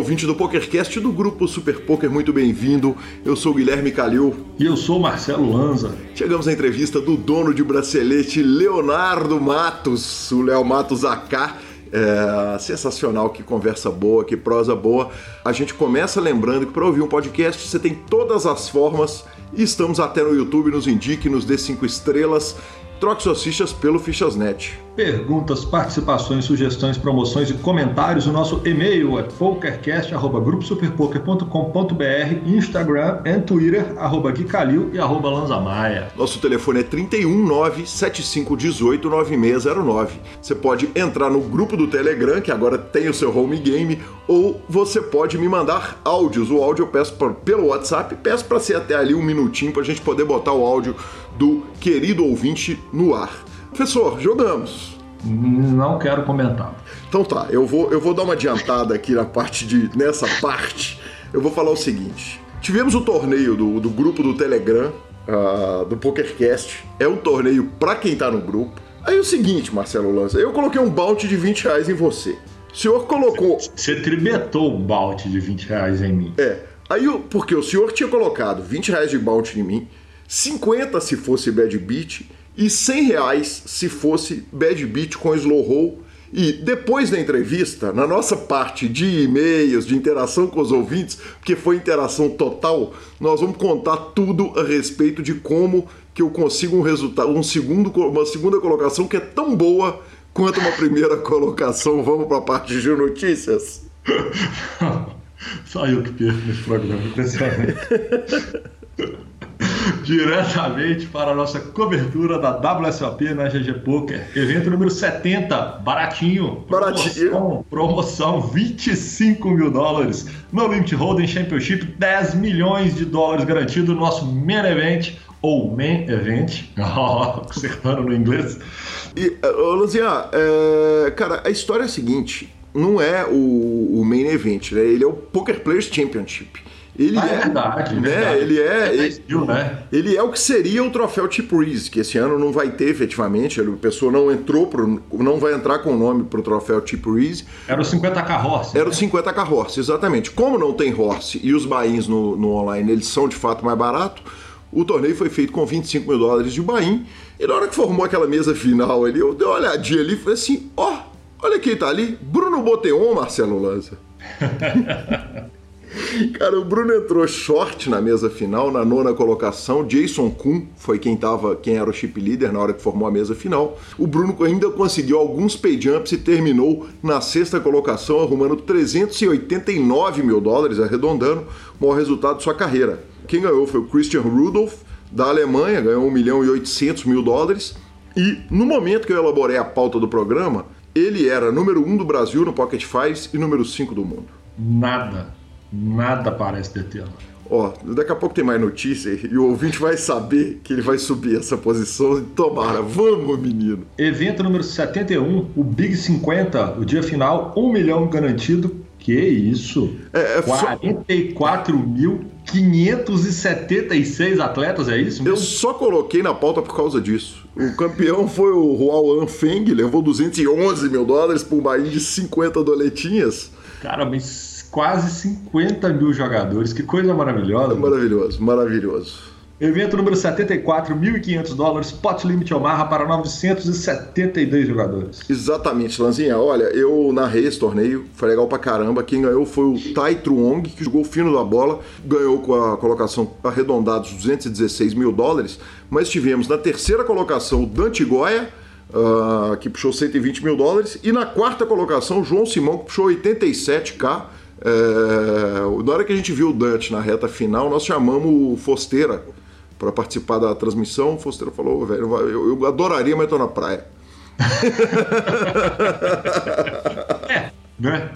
ouvinte do PokerCast do grupo Super Poker, muito bem-vindo. Eu sou o Guilherme Calil. E eu sou o Marcelo Lanza. Chegamos à entrevista do dono de bracelete, Leonardo Matos, o Léo Matos AK. É, sensacional, que conversa boa, que prosa boa. A gente começa lembrando que para ouvir um podcast você tem todas as formas e estamos até no YouTube, nos indique, nos dê cinco estrelas Troque suas fichas pelo Fichasnet. Perguntas, participações, sugestões, promoções e comentários. O nosso e-mail é pokercast.gruposuperpoker.com.br, Instagram e Twitter, arroba Guicalil e arroba Lanzamaia. Nosso telefone é 319-7518-9609. Você pode entrar no grupo do Telegram, que agora tem o seu home game, ou você pode me mandar áudios. O áudio eu peço pra, pelo WhatsApp, peço para ser até ali um minutinho para a gente poder botar o áudio do querido ouvinte no ar. Professor, jogamos. Não quero comentar. Então tá, eu vou, eu vou dar uma adiantada aqui na parte de. nessa parte. Eu vou falar o seguinte. Tivemos o torneio do, do grupo do Telegram, uh, do PokerCast. É um torneio para quem tá no grupo. Aí é o seguinte, Marcelo Lança, eu coloquei um bounty de 20 reais em você. O senhor colocou. Você tribetou um bounty de 20 reais em mim. É. Aí, porque o senhor tinha colocado 20 reais de bounty em mim, 50 se fosse bad beat e 100 reais se fosse bad beat com slow roll. E depois da entrevista, na nossa parte de e-mails, de interação com os ouvintes, porque foi interação total, nós vamos contar tudo a respeito de como que eu consigo um resultado, um segundo, uma segunda colocação que é tão boa quanto uma primeira colocação. Vamos para a parte de notícias. Só eu que perco nesse programa, impressionante. diretamente para a nossa cobertura da WSOP na GG Poker. Evento número 70, baratinho. Baratinho. Promoção, promoção 25 mil dólares. No Limit Holding Championship, 10 milhões de dólares garantido no nosso Main Event, ou Main Event, acertando no inglês. E, uh, Luzian, é, cara, a história é a seguinte, não é o, o Main Event, né? Ele é o Poker Players Championship. Ele ah, é, é verdade, né? Verdade. Ele é, ele, né? ele, é o que seria o troféu Chip Reese, que esse ano não vai ter efetivamente. A pessoa não entrou, pro, não vai entrar com o nome para o troféu Chip Reese. Era o 50k Horse. Era né? o 50k Horse, exatamente. Como não tem Horse e os bains no, no online eles são de fato mais baratos, o torneio foi feito com 25 mil dólares de bain. E na hora que formou aquela mesa final ali, eu dei uma olhadinha ali e falei assim: ó, oh, olha quem tá ali, Bruno Boteon, Marcelo Lanza. Cara, o Bruno entrou short na mesa final, na nona colocação. Jason Kuhn foi quem tava, quem era o chip leader na hora que formou a mesa final. O Bruno ainda conseguiu alguns pay jumps e terminou na sexta colocação, arrumando 389 mil dólares, arredondando, o maior resultado de sua carreira. Quem ganhou foi o Christian Rudolph, da Alemanha, ganhou 1 milhão e 800 mil dólares. E no momento que eu elaborei a pauta do programa, ele era número 1 um do Brasil no Pocket Fives e número 5 do mundo. Nada Nada parece detê-lo. Ó, daqui a pouco tem mais notícia e o ouvinte vai saber que ele vai subir essa posição. Tomara, vamos, menino. Evento número 71, o Big 50, o dia final, 1 milhão garantido. Que isso? É, é 44.576 atletas, é isso mesmo? Eu só coloquei na pauta por causa disso. O campeão foi o Huao Feng, levou 211 mil dólares por um bain de 50 doletinhas. Cara, mas quase 50 mil jogadores. Que coisa maravilhosa. Maravilhoso, maravilhoso. Evento número 74, 1.500 dólares, pot limit Omaha para 972 jogadores. Exatamente, Lanzinha. Olha, eu narrei esse torneio, foi legal pra caramba. Quem ganhou foi o Tai Truong, que jogou fino da bola, ganhou com a colocação arredondada dos 216 mil dólares. Mas tivemos na terceira colocação o Dante Goya, uh, que puxou 120 mil dólares, e na quarta colocação o João Simão, que puxou 87k. É, na hora que a gente viu o Dante na reta final, nós chamamos o Fosteira para participar da transmissão. O Fosteira falou: velho, eu, eu adoraria, mas estou na praia. é, né?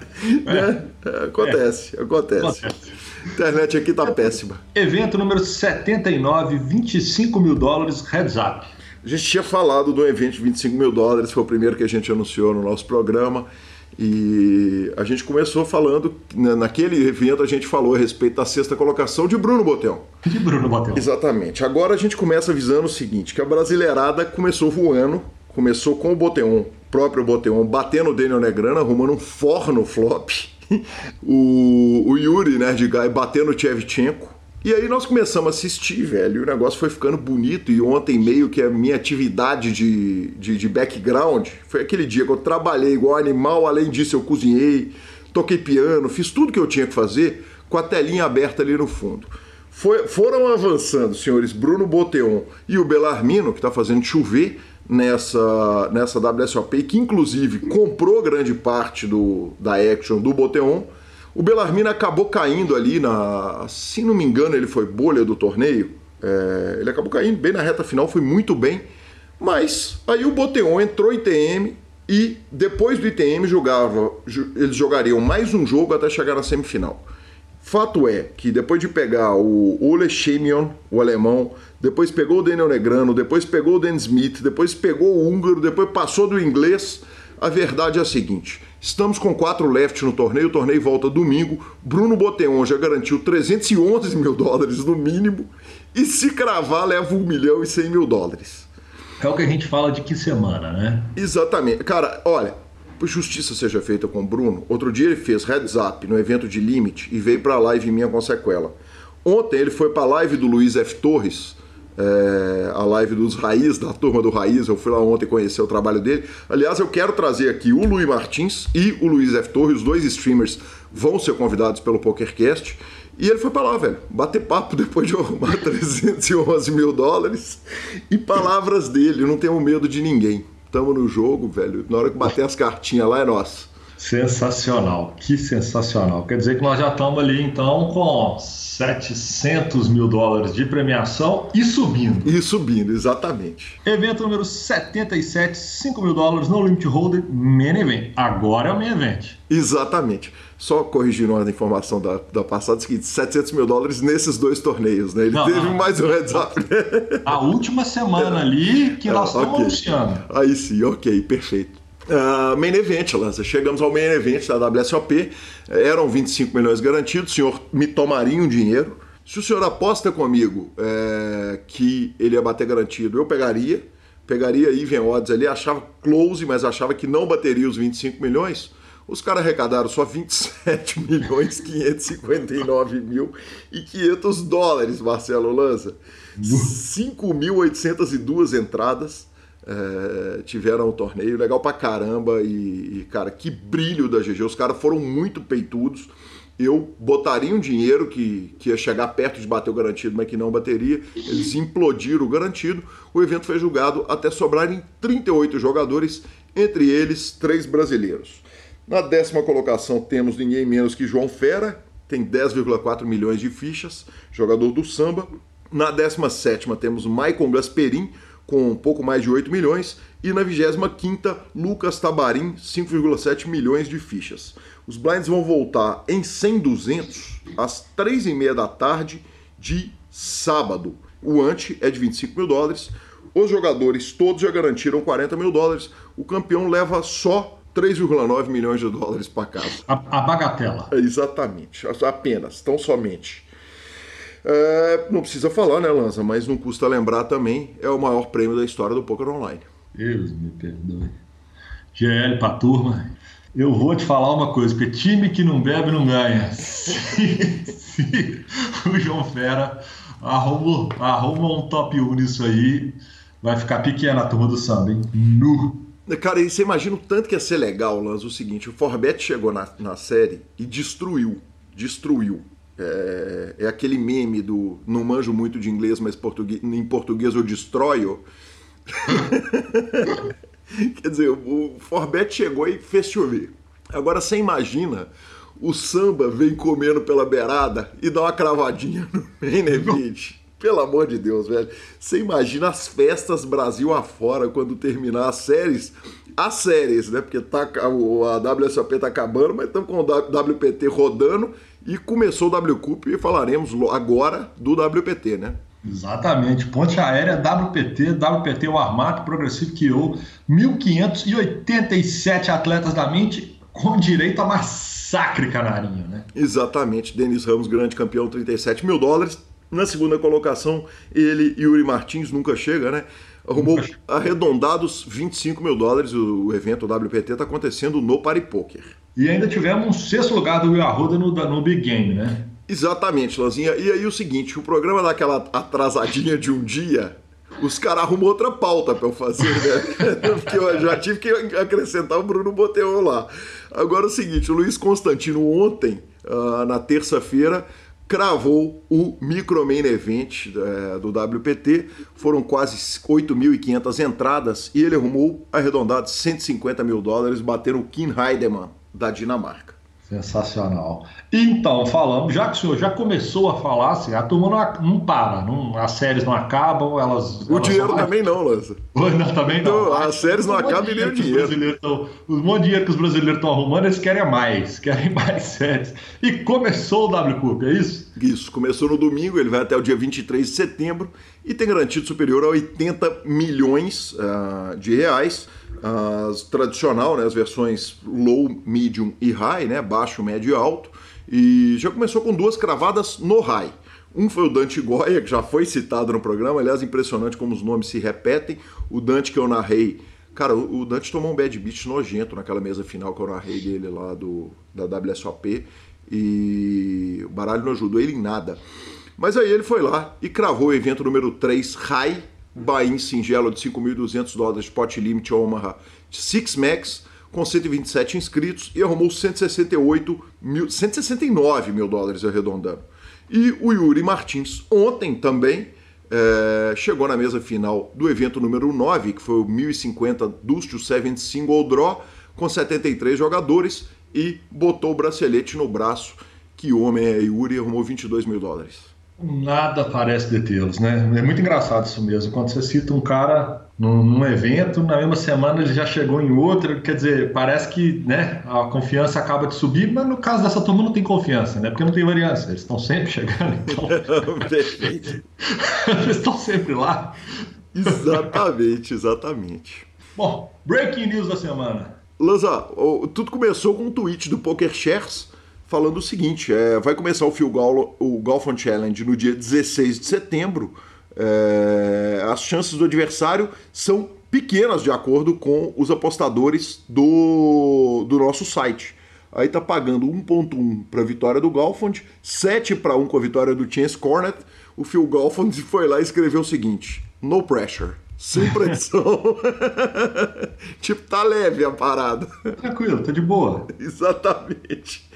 É. É, acontece, acontece. acontece. A internet aqui tá péssima. Evento número 79, 25 mil dólares, heads up. A gente tinha falado do evento de 25 mil dólares, foi o primeiro que a gente anunciou no nosso programa. E a gente começou falando, né, naquele evento a gente falou a respeito da sexta colocação de Bruno Botel. De Bruno Botel. Exatamente. Agora a gente começa avisando o seguinte, que a brasileirada começou voando, começou com o Boteon, próprio Boteon, batendo o Daniel Negrana, arrumando um forno flop. o, o Yuri, né, de Guy, batendo o Tchevchenko. E aí nós começamos a assistir, velho, e o negócio foi ficando bonito. E ontem, meio que a minha atividade de, de, de background foi aquele dia que eu trabalhei igual animal. Além disso, eu cozinhei, toquei piano, fiz tudo que eu tinha que fazer com a telinha aberta ali no fundo. Foi, foram avançando, senhores Bruno Boteon e o Belarmino, que está fazendo chover nessa, nessa WSOP, que inclusive comprou grande parte do, da action do Boteon. O Belarmino acabou caindo ali na. Se não me engano, ele foi bolha do torneio. É, ele acabou caindo bem na reta final, foi muito bem. Mas aí o Boteon entrou ITM e depois do ITM jogava, eles jogariam mais um jogo até chegar na semifinal. Fato é que depois de pegar o Ole Schemion, o alemão, depois pegou o Daniel Negrano, depois pegou o Dan Smith, depois pegou o húngaro, depois passou do inglês, a verdade é a seguinte: estamos com quatro left no torneio, o torneio volta domingo. Bruno Boteon já garantiu 311 mil dólares no mínimo, e se cravar, leva 1 milhão e 100 mil dólares. É o que a gente fala de que semana, né? Exatamente. Cara, olha, justiça seja feita com o Bruno. Outro dia ele fez heads up no evento de Limite e veio para a live minha com sequela. Ontem ele foi para a live do Luiz F. Torres, é, a live dos Raiz, da turma do Raiz. Eu fui lá ontem conhecer o trabalho dele. Aliás, eu quero trazer aqui o Luiz Martins e o Luiz F. Torres, os dois streamers vão ser convidados pelo PokerCast. E ele foi para lá, velho, bater papo depois de arrumar 311 mil dólares. E palavras dele, não tenho medo de ninguém estamos no jogo, velho. Na hora que bater as cartinhas lá é nossa. Sensacional, que sensacional. Quer dizer que nós já estamos ali então com 700 mil dólares de premiação e subindo. E subindo, exatamente. Evento número 77, 5 mil dólares no Limit Holder, Main Event. Agora é o Main Event. Exatamente. Só corrigindo uma informação da, da passada, seguinte, 700 mil dólares nesses dois torneios, né? Ele não, teve mais um heads up. A última semana ali que nós estamos okay. anunciando. Aí sim, ok, perfeito. Uh, main Event, Lança. Chegamos ao Main Event da WSOP. Eram 25 milhões garantidos. O senhor me tomaria um dinheiro. Se o senhor aposta comigo é, que ele ia bater garantido, eu pegaria. Pegaria even odds ali. Achava close, mas achava que não bateria os 25 milhões. Os caras arrecadaram só 27 milhões 559 mil e 500 dólares, Marcelo Lança. 5.802 entradas é, tiveram o torneio, legal pra caramba. E, e, cara, que brilho da GG. Os caras foram muito peitudos. Eu botaria um dinheiro que, que ia chegar perto de bater o garantido, mas que não bateria. Eles implodiram o garantido. O evento foi julgado até sobrarem 38 jogadores, entre eles três brasileiros. Na décima colocação temos ninguém menos que João Fera, tem 10,4 milhões de fichas, jogador do samba. Na décima sétima temos Maicon Gasperin, com um pouco mais de 8 milhões. E na 25 Lucas Tabarim, 5,7 milhões de fichas. Os blinds vão voltar em 100 200 às 3h30 da tarde de sábado. O ante é de 25 mil dólares. Os jogadores todos já garantiram 40 mil dólares. O campeão leva só 3,9 milhões de dólares para casa. A, a bagatela. Exatamente, apenas, tão somente. É, não precisa falar, né, Lanza? Mas não custa lembrar também, é o maior prêmio da história do Poker Online. Deus me perdoe. GL pra turma. Eu vou te falar uma coisa, porque time que não bebe não ganha. Se, se o João Fera arruma, arruma um top 1 nisso aí, vai ficar pequena a turma do samba, hein? Nu! Cara, e você imagina o tanto que ia ser legal, Lanz, o seguinte, o Forbet chegou na, na série e destruiu, destruiu. É, é, aquele meme do não manjo muito de inglês, mas português, em português eu destroio. Quer dizer, o Forbet chegou e fez chover. Agora você imagina o samba vem comendo pela beirada e dá uma cravadinha no main. Pelo amor de Deus, velho. Você imagina as festas Brasil afora quando terminar as séries. As séries, né? Porque tá, a WSOP tá acabando, mas estamos com o WPT rodando e começou o WCUP e falaremos agora do WPT, né? Exatamente. Ponte Aérea, WPT, WPT, o Armato Progressivo que eu, 1.587 atletas da mente com direito a massacre canarinho, né? Exatamente. Denis Ramos, grande campeão, 37 mil dólares. Na segunda colocação, ele, Yuri Martins, nunca chega, né? Arrumou arredondados 25 mil dólares. O evento WPT está acontecendo no Pari Poker. E ainda tivemos um sexto lugar do Will Arruda no, Big Game, né? Exatamente, Lanzinha. E aí o seguinte, o programa daquela atrasadinha de um dia, os caras arrumou outra pauta para eu fazer, né? Porque eu já tive que acrescentar o Bruno Boteon lá. Agora é o seguinte, o Luiz Constantino ontem, uh, na terça-feira, cravou o Micro Main Event é, do WPT. Foram quase 8.500 entradas e ele arrumou arredondado 150 mil dólares, batendo o Kim Heidemann da Dinamarca. Sensacional. Então, falamos, já que o senhor já começou a falar, assim, a turma não, não para, não, as séries não acabam, elas. O elas dinheiro também não, Lança. Não, também não. não as séries não acabam e nem o dinheiro. Tão, o monte de dinheiro que os brasileiros estão arrumando, eles querem mais, querem mais séries. E começou o W Cup, é isso? Isso, começou no domingo, ele vai até o dia 23 de setembro e tem garantido superior a 80 milhões uh, de reais as tradicional, né, as versões low, medium e high, né, baixo, médio e alto. E já começou com duas cravadas no high. Um foi o Dante Goya, que já foi citado no programa, aliás, impressionante como os nomes se repetem. O Dante que eu narrei, cara, o Dante tomou um bad beat nojento naquela mesa final que eu narrei dele lá do, da WSOP e o baralho não ajudou ele em nada. Mas aí ele foi lá e cravou o evento número 3 high buy-in singelo de 5.200 dólares de pot limit Omaha Six Max com 127 inscritos e arrumou 168 mil, 169 mil dólares arredondando. E o Yuri Martins ontem também é, chegou na mesa final do evento número 9, que foi o 1050 Dust to Seven Single Draw, com 73 jogadores e botou o bracelete no braço. Que homem é Yuri, arrumou 22 mil dólares. Nada parece detê-los, né? É muito engraçado isso mesmo. Quando você cita um cara num, num, evento, na mesma semana ele já chegou em outro, quer dizer, parece que né, a confiança acaba de subir, mas no caso dessa turma não tem confiança, né? Porque não tem variância, eles estão sempre chegando. Então... Perfeito. eles estão sempre lá. Exatamente, exatamente. Bom, breaking news da semana. Lanza, tudo começou com um tweet do Poker Shares falando o seguinte: é, vai começar o Phil Gall, o Golfon Challenge no dia 16 de setembro. É, as chances do adversário são pequenas de acordo com os apostadores do, do nosso site. Aí tá pagando 1.1 para a vitória do Golfond, 7 para 1 com a vitória do Chance Cornet. O Phil Golfond foi lá e escreveu o seguinte: No pressure. Sem pressão. tipo, tá leve a parada. Tranquilo, tá de boa. Exatamente.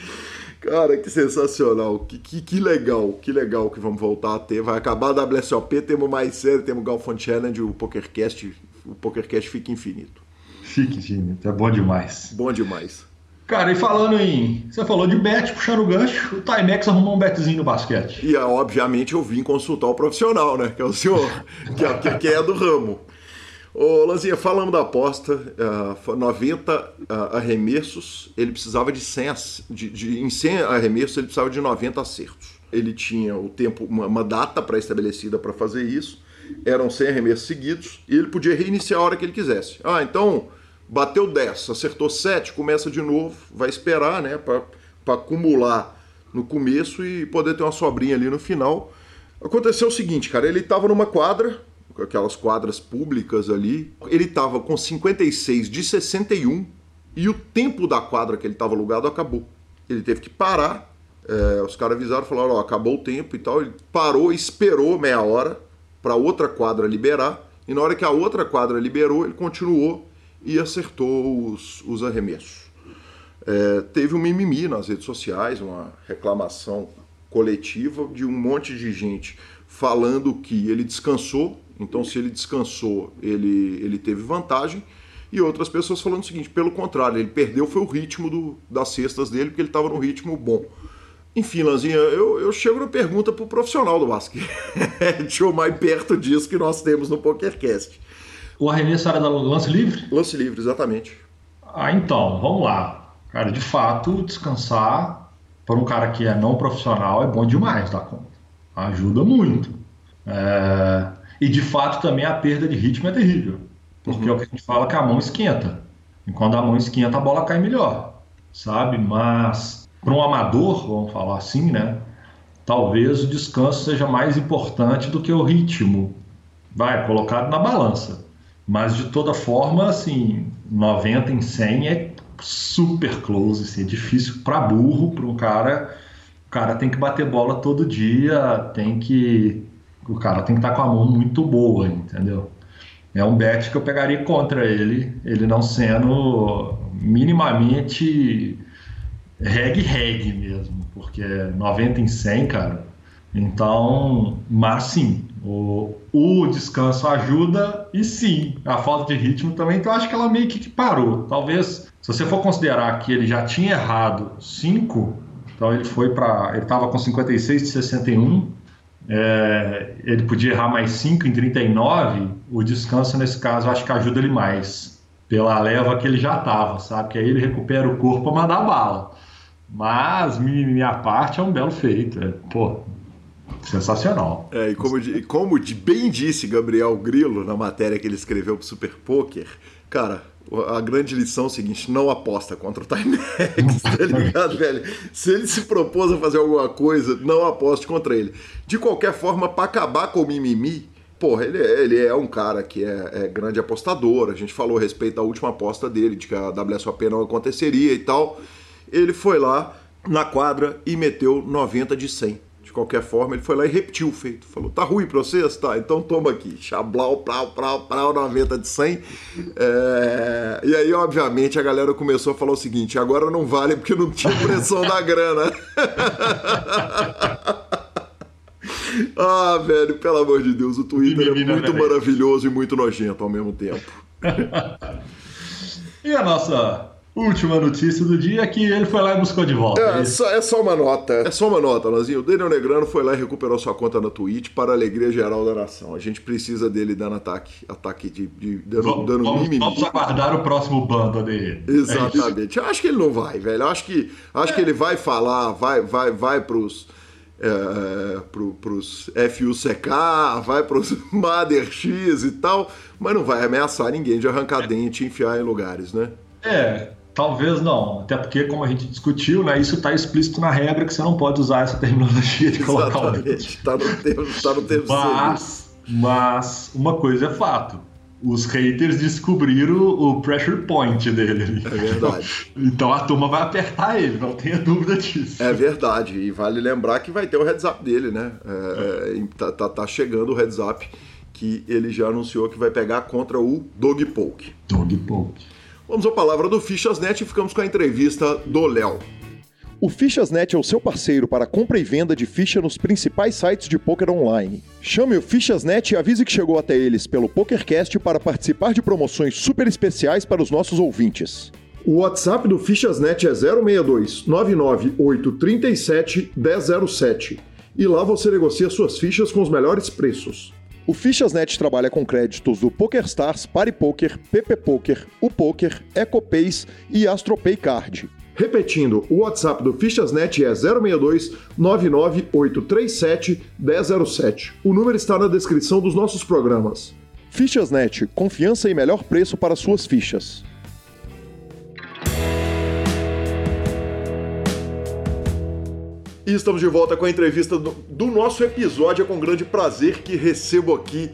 Cara, que sensacional. Que, que, que, legal, que legal que vamos voltar a ter. Vai acabar a WSOP, temos mais série, temos o Galfond Challenge, o PokerCast, o PokerCast fica infinito. Fica infinito, é bom demais. Bom demais. Cara, e falando em. Você falou de bet, puxando o gancho, o Timex arrumou um betzinho no basquete. E obviamente eu vim consultar o profissional, né? Que é o senhor, que, é, que é do ramo. Ô, Lanzinha, falando da aposta, uh, 90 uh, arremessos, ele precisava de 100, de, de, em 100 arremessos ele precisava de 90 acertos. Ele tinha o tempo, uma, uma data pré-estabelecida para fazer isso, eram 100 arremessos seguidos, e ele podia reiniciar a hora que ele quisesse. Ah, então, bateu 10, acertou 7, começa de novo, vai esperar, né, para acumular no começo e poder ter uma sobrinha ali no final. Aconteceu o seguinte, cara, ele estava numa quadra, aquelas quadras públicas ali. Ele estava com 56 de 61 e o tempo da quadra que ele estava alugado acabou. Ele teve que parar. É, os caras avisaram, falaram: ó, acabou o tempo e tal. Ele parou, esperou meia hora para outra quadra liberar. E na hora que a outra quadra liberou, ele continuou e acertou os, os arremessos. É, teve um mimimi nas redes sociais, uma reclamação coletiva de um monte de gente falando que ele descansou então, se ele descansou, ele, ele teve vantagem. E outras pessoas falando o seguinte: pelo contrário, ele perdeu foi o ritmo do, das cestas dele, porque ele estava num ritmo bom. Enfim, Lanzinha, eu, eu chego na pergunta para o profissional do basquete, ou mais perto disso que nós temos no PokerCast. O arremesso era da lance livre? Lance livre, exatamente. Ah, então, vamos lá. Cara, de fato, descansar para um cara que é não profissional é bom demais da conta. Ajuda muito. É... E de fato também a perda de ritmo é terrível. Porque uhum. é o que a gente fala que a mão esquenta. E quando a mão esquenta, a bola cai melhor. Sabe? Mas para um amador, vamos falar assim, né? Talvez o descanso seja mais importante do que o ritmo. Vai, colocado na balança. Mas de toda forma, assim, 90 em 100 é super close, assim, é difícil para burro, para um cara. O cara tem que bater bola todo dia, tem que. O cara tem que estar tá com a mão muito boa, entendeu? É um bet que eu pegaria contra ele, ele não sendo minimamente reg-reg mesmo, porque 90 em 100, cara. Então, mas sim, o, o descanso ajuda e sim, a falta de ritmo também, então acho que ela meio que parou. Talvez, se você for considerar que ele já tinha errado 5, então ele foi para. Ele estava com 56 de 61, é, ele podia errar mais 5 em 39, o descanso nesse caso acho que ajuda ele mais, pela leva que ele já estava, sabe? Que aí ele recupera o corpo para mandar bala. Mas, minha parte, é um belo feito. É, pô, sensacional. É, e como, de, como de bem disse Gabriel Grilo na matéria que ele escreveu pro Super Poker, cara, a grande lição é o seguinte: não aposta contra o Timex, tá ligado, velho? Se ele se propôs a fazer alguma coisa, não aposte contra ele. De qualquer forma, para acabar com o mimimi, porra, ele é, ele é um cara que é, é, grande apostador. A gente falou a respeito da última aposta dele, de que a WSOP não aconteceria e tal. Ele foi lá na quadra e meteu 90 de 100 de qualquer forma, ele foi lá e repetiu o feito. Falou, tá ruim pra vocês? Tá, então toma aqui. Chablau, prau, prau, prau, 90 de 100. É... E aí, obviamente, a galera começou a falar o seguinte, agora não vale porque não tinha pressão da grana. ah, velho, pelo amor de Deus, o Twitter é muito maravilhoso e muito nojento ao mesmo tempo. e a nossa Última notícia do dia é que ele foi lá e buscou de volta. É, é, só, é só uma nota. É só uma nota, Lanzinho. O Daniel Negrano foi lá e recuperou sua conta na Twitch para a alegria geral da nação. A gente precisa dele dando ataque, ataque de, de dando, vamos, dando vamos, mimimi. Vamos aguardar o próximo bando dele. Exatamente. É Eu acho que ele não vai, velho. Eu acho que, acho é. que ele vai falar, vai, vai, vai pros. É, pro, pros FUCK, vai pros Mother X e tal, mas não vai ameaçar ninguém de arrancar dente e enfiar em lugares, né? É, Talvez não, até porque, como a gente discutiu, né, isso está explícito na regra que você não pode usar essa terminologia de colocar o Está no termo, tá no termo mas, mas uma coisa é fato. Os haters descobriram o pressure point dele. É verdade. Então a turma vai apertar ele, não tenha dúvida disso. É verdade. E vale lembrar que vai ter o heads up dele, né? É, é. Tá, tá, tá chegando o heads up que ele já anunciou que vai pegar contra o Dog Poke. Dog Poke. Vamos à palavra do Fichasnet e ficamos com a entrevista do Léo. O Fichasnet é o seu parceiro para compra e venda de ficha nos principais sites de poker online. Chame o Fichasnet e avise que chegou até eles pelo PokerCast para participar de promoções super especiais para os nossos ouvintes. O WhatsApp do Fichasnet é 062 99837 1007 e lá você negocia suas fichas com os melhores preços. O Fichasnet trabalha com créditos do PokerStars, PariPoker, PP Poker, o Poker, EcoPays e AstroPay Card. Repetindo, o WhatsApp do Fichasnet é 062 99837 1007. O número está na descrição dos nossos programas. Fichasnet, confiança e melhor preço para suas fichas. E estamos de volta com a entrevista do, do, nosso episódio. É com grande prazer que recebo aqui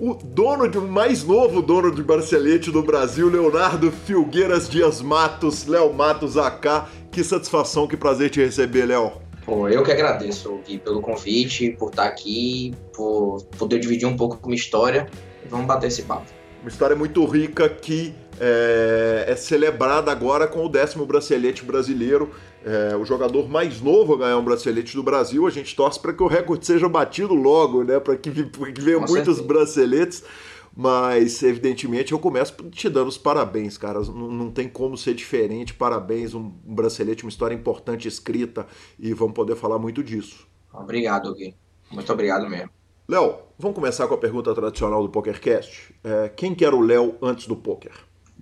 o dono de mais novo dono de Barcelete do Brasil, Leonardo Filgueiras Dias Matos, Léo Matos AK. Que satisfação, que prazer te receber, Léo. Bom, eu que agradeço, Gui, pelo convite, por estar aqui, por poder dividir um pouco com minha história. Vamos bater esse papo. Uma história muito rica que é, é celebrada agora com o décimo bracelete brasileiro. É, o jogador mais novo a ganhar um bracelete do Brasil. A gente torce para que o recorde seja batido logo, né? Para que, que venham muitos braceletes. Mas, evidentemente, eu começo te dando os parabéns, cara. Não, não tem como ser diferente. Parabéns, um, um, bracelete, uma história importante escrita. E vamos poder falar muito disso. Obrigado, Gui. Muito obrigado mesmo. Léo, vamos começar com a pergunta tradicional do PokerCast. É, quem que era o Léo antes do poker?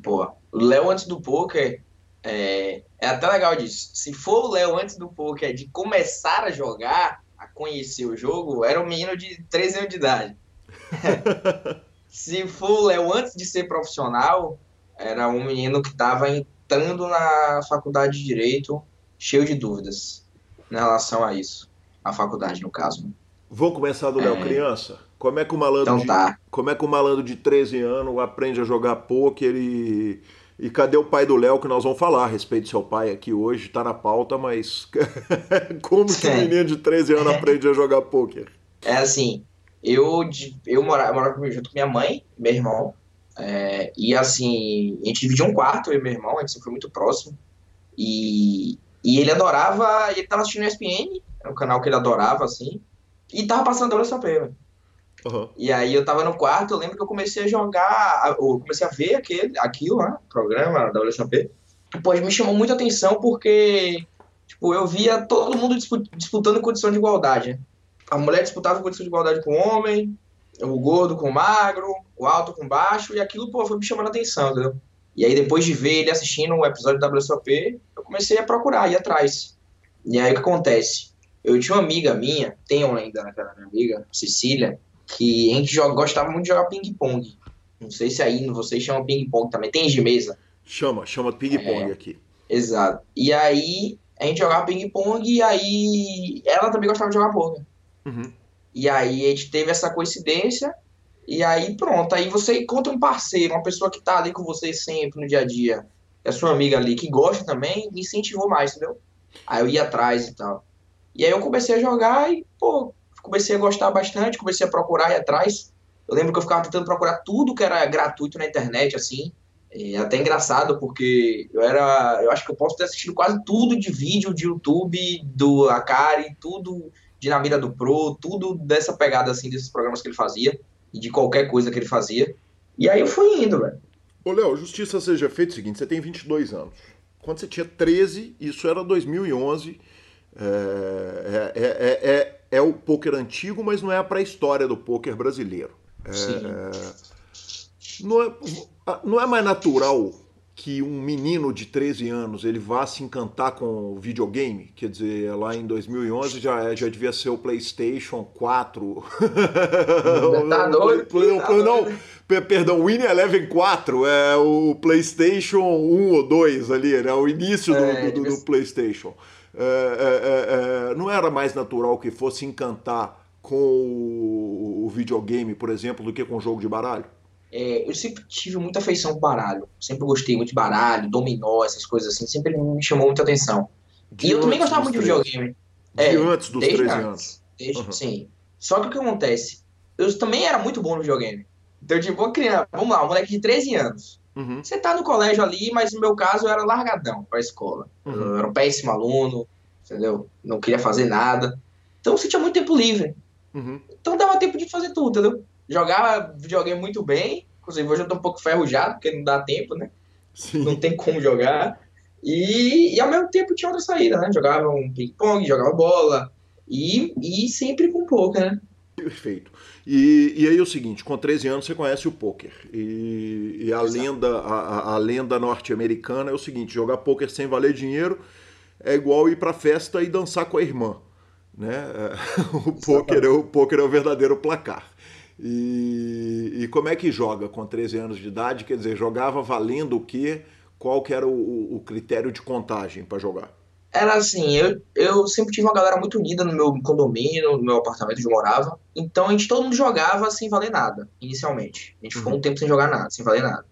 Pô, o Léo antes do poker é, é até legal disso. Se for o Léo antes do poker de começar a jogar, a conhecer o jogo, era um menino de 13 anos de idade. Se for o Léo antes de ser profissional, era um menino que estava entrando na faculdade de Direito, cheio de dúvidas em relação a isso. A faculdade, no caso. Vamos começar do Léo é... criança? Como é que o malandro então, tá. de, como é que o malandro de 13 anos aprende a jogar poker e E cadê o pai do Léo que nós vamos falar a respeito do seu pai aqui hoje? Tá na pauta, mas como que um menino de 13 anos aprende a jogar pôquer? É assim, eu, eu morava, junto com minha mãe e meu irmão. É, e assim, a gente dividia um quarto, eu e meu irmão, a gente sempre foi muito próximo. E, e ele adorava, ele tava assistindo o ESPN, era um canal que ele adorava, assim, e tava passando a WSOP, velho. Uhum. E aí eu tava no quarto, eu lembro que eu comecei a jogar, eu comecei a ver aquele, aquilo, né, programa da WSOP. Depois me chamou muita atenção porque, tipo, eu via todo mundo disputando condição de igualdade. A mulher disputava condição de igualdade com o homem, o gordo com o magro, o alto com o baixo, e aquilo, pô, foi me chamando a atenção, entendeu? E aí depois de ver ele assistindo um episódio da WSOP, eu comecei a procurar, ir atrás. E aí o que acontece? Eu tinha uma amiga minha, tenho ainda naquela né, minha amiga, Cecília, que a gente joga, gostava muito de jogar ping-pong. Não sei se aí vocês chamam ping-pong também. Tem de mesa? Chama, chama ping-pong é, aqui. Exato. E aí a gente jogava ping-pong e aí ela também gostava de jogar poker. Uhum. E aí a gente teve essa coincidência e aí pronto. Aí você encontra um parceiro, uma pessoa que tá ali com você sempre no dia a dia. É sua amiga ali que gosta também, me incentivou mais, entendeu? Aí eu ia atrás e tal. E aí eu comecei a jogar e, pô, comecei a gostar bastante, comecei a procurar e atrás. Eu lembro que eu ficava tentando procurar tudo que era gratuito na internet, assim. É até engraçado, porque eu era. Eu acho que eu posso ter assistido quase tudo de vídeo de YouTube, do Akari, tudo de Na Mira do Pro, tudo dessa pegada, assim, desses programas que ele fazia, e de qualquer coisa que ele fazia. E aí eu fui indo, velho. Ô, Léo, justiça seja feita o seguinte: você tem 22 anos. Quando você tinha 13, isso era 2011. É, é, é, é, é o poker antigo, mas não é a pré-história do poker brasileiro. É, não, é, não é mais natural que um menino de 13 anos ele vá se encantar com o videogame, quer dizer, lá em 2011 já, já devia ser o PlayStation 4. Tá doido? Tá não, perdão, o Win Eleven 4 é o PlayStation 1 ou 2 ali, né? O início do, é, do, do, do PlayStation. É, é, é, não era mais natural que fosse encantar com o, videogame, por exemplo, do que com o jogo de baralho? É, eu sempre tive muita afeição por baralho. Sempre gostei muito de baralho, dominó, essas coisas assim. Sempre me chamou muita atenção. De e eu também gostava muito de videogame. De é, antes dos 13 anos. Desde, uhum. Sim. Só que o que acontece? Eu também era muito bom no videogame. Então, tipo, uma criança, vamos lá, um moleque de 13 anos. Uhum. Você tá no colégio ali, mas no meu caso eu era largadão pra escola. Uhum. Eu era um péssimo aluno, entendeu? Não queria fazer nada. Então você tinha muito tempo livre. Uhum. Então dava tempo de fazer tudo, entendeu? Jogava videogame muito bem. Inclusive hoje eu tô um pouco ferrujado, porque não dá tempo, né? Sim. Não tem como jogar. E, e ao mesmo tempo tinha outra saída, né? Jogava um ping-pong, jogava bola. E, e sempre com pouco, né? Perfeito. E, e aí é o seguinte, com 13 anos você conhece o poker. E, e a lenda, a, a lenda norte-americana é o seguinte, jogar poker sem valer dinheiro é igual ir para festa e dançar com a irmã. Né? O, poker é, o poker é o verdadeiro placar. E, e, como é que joga com 13 anos de idade? Quer dizer, jogava valendo o quê? Qual que era o, o critério de contagem para jogar? Era assim, eu, eu sempre tive uma galera muito unida no meu condomínio, no meu apartamento onde eu morava. Então a gente todo mundo jogava sem valer nada, inicialmente. A gente ficou uhum. um tempo sem jogar nada, sem valer nada.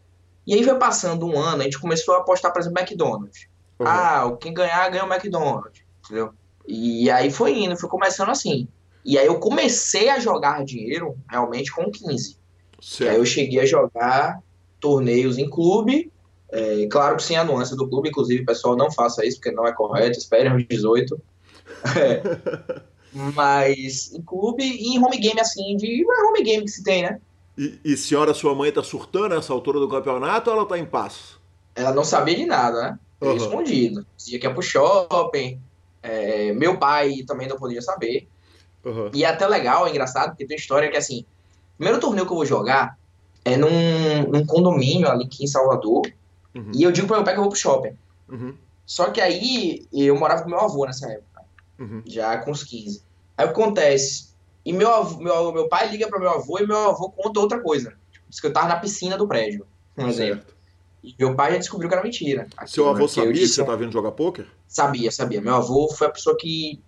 E aí foi passando um ano, a gente começou a apostar, por exemplo, McDonald's. Uhum. Ah, quem ganhar, ganha o McDonald's, entendeu? E aí foi indo, foi começando assim. E aí eu comecei a jogar dinheiro realmente com 15. Certo. Aí eu cheguei a jogar torneios em clube é, claro que sem a nuance do clube, inclusive, pessoal, não faça isso, porque não é correto, esperem os 18. É. Mas em clube e em home game, assim, de é home game que se tem, né? E, e senhora, sua mãe tá surtando nessa altura do campeonato ou ela tá em paz? Ela não sabia de nada, né? Uhum. Escondido. Dizia que ia pro shopping. É, meu pai também não podia saber. Uhum. E é até legal, é engraçado, porque tem história que, assim, o primeiro torneio que eu vou jogar é num, num condomínio ali aqui em Salvador. Uhum. E eu digo pro meu pai que eu vou pro shopping. Uhum. Só que aí eu morava com meu avô nessa época, uhum. já com uns 15. Aí o que acontece? E meu, avô, meu, meu pai liga pro meu avô e meu avô conta outra coisa. Tipo, diz que eu tava na piscina do prédio, por exemplo. E meu pai já descobriu que era mentira. Aquilo, Seu avô sabia que você tava vindo jogar poker? Sabia, sabia. Meu avô foi a pessoa que,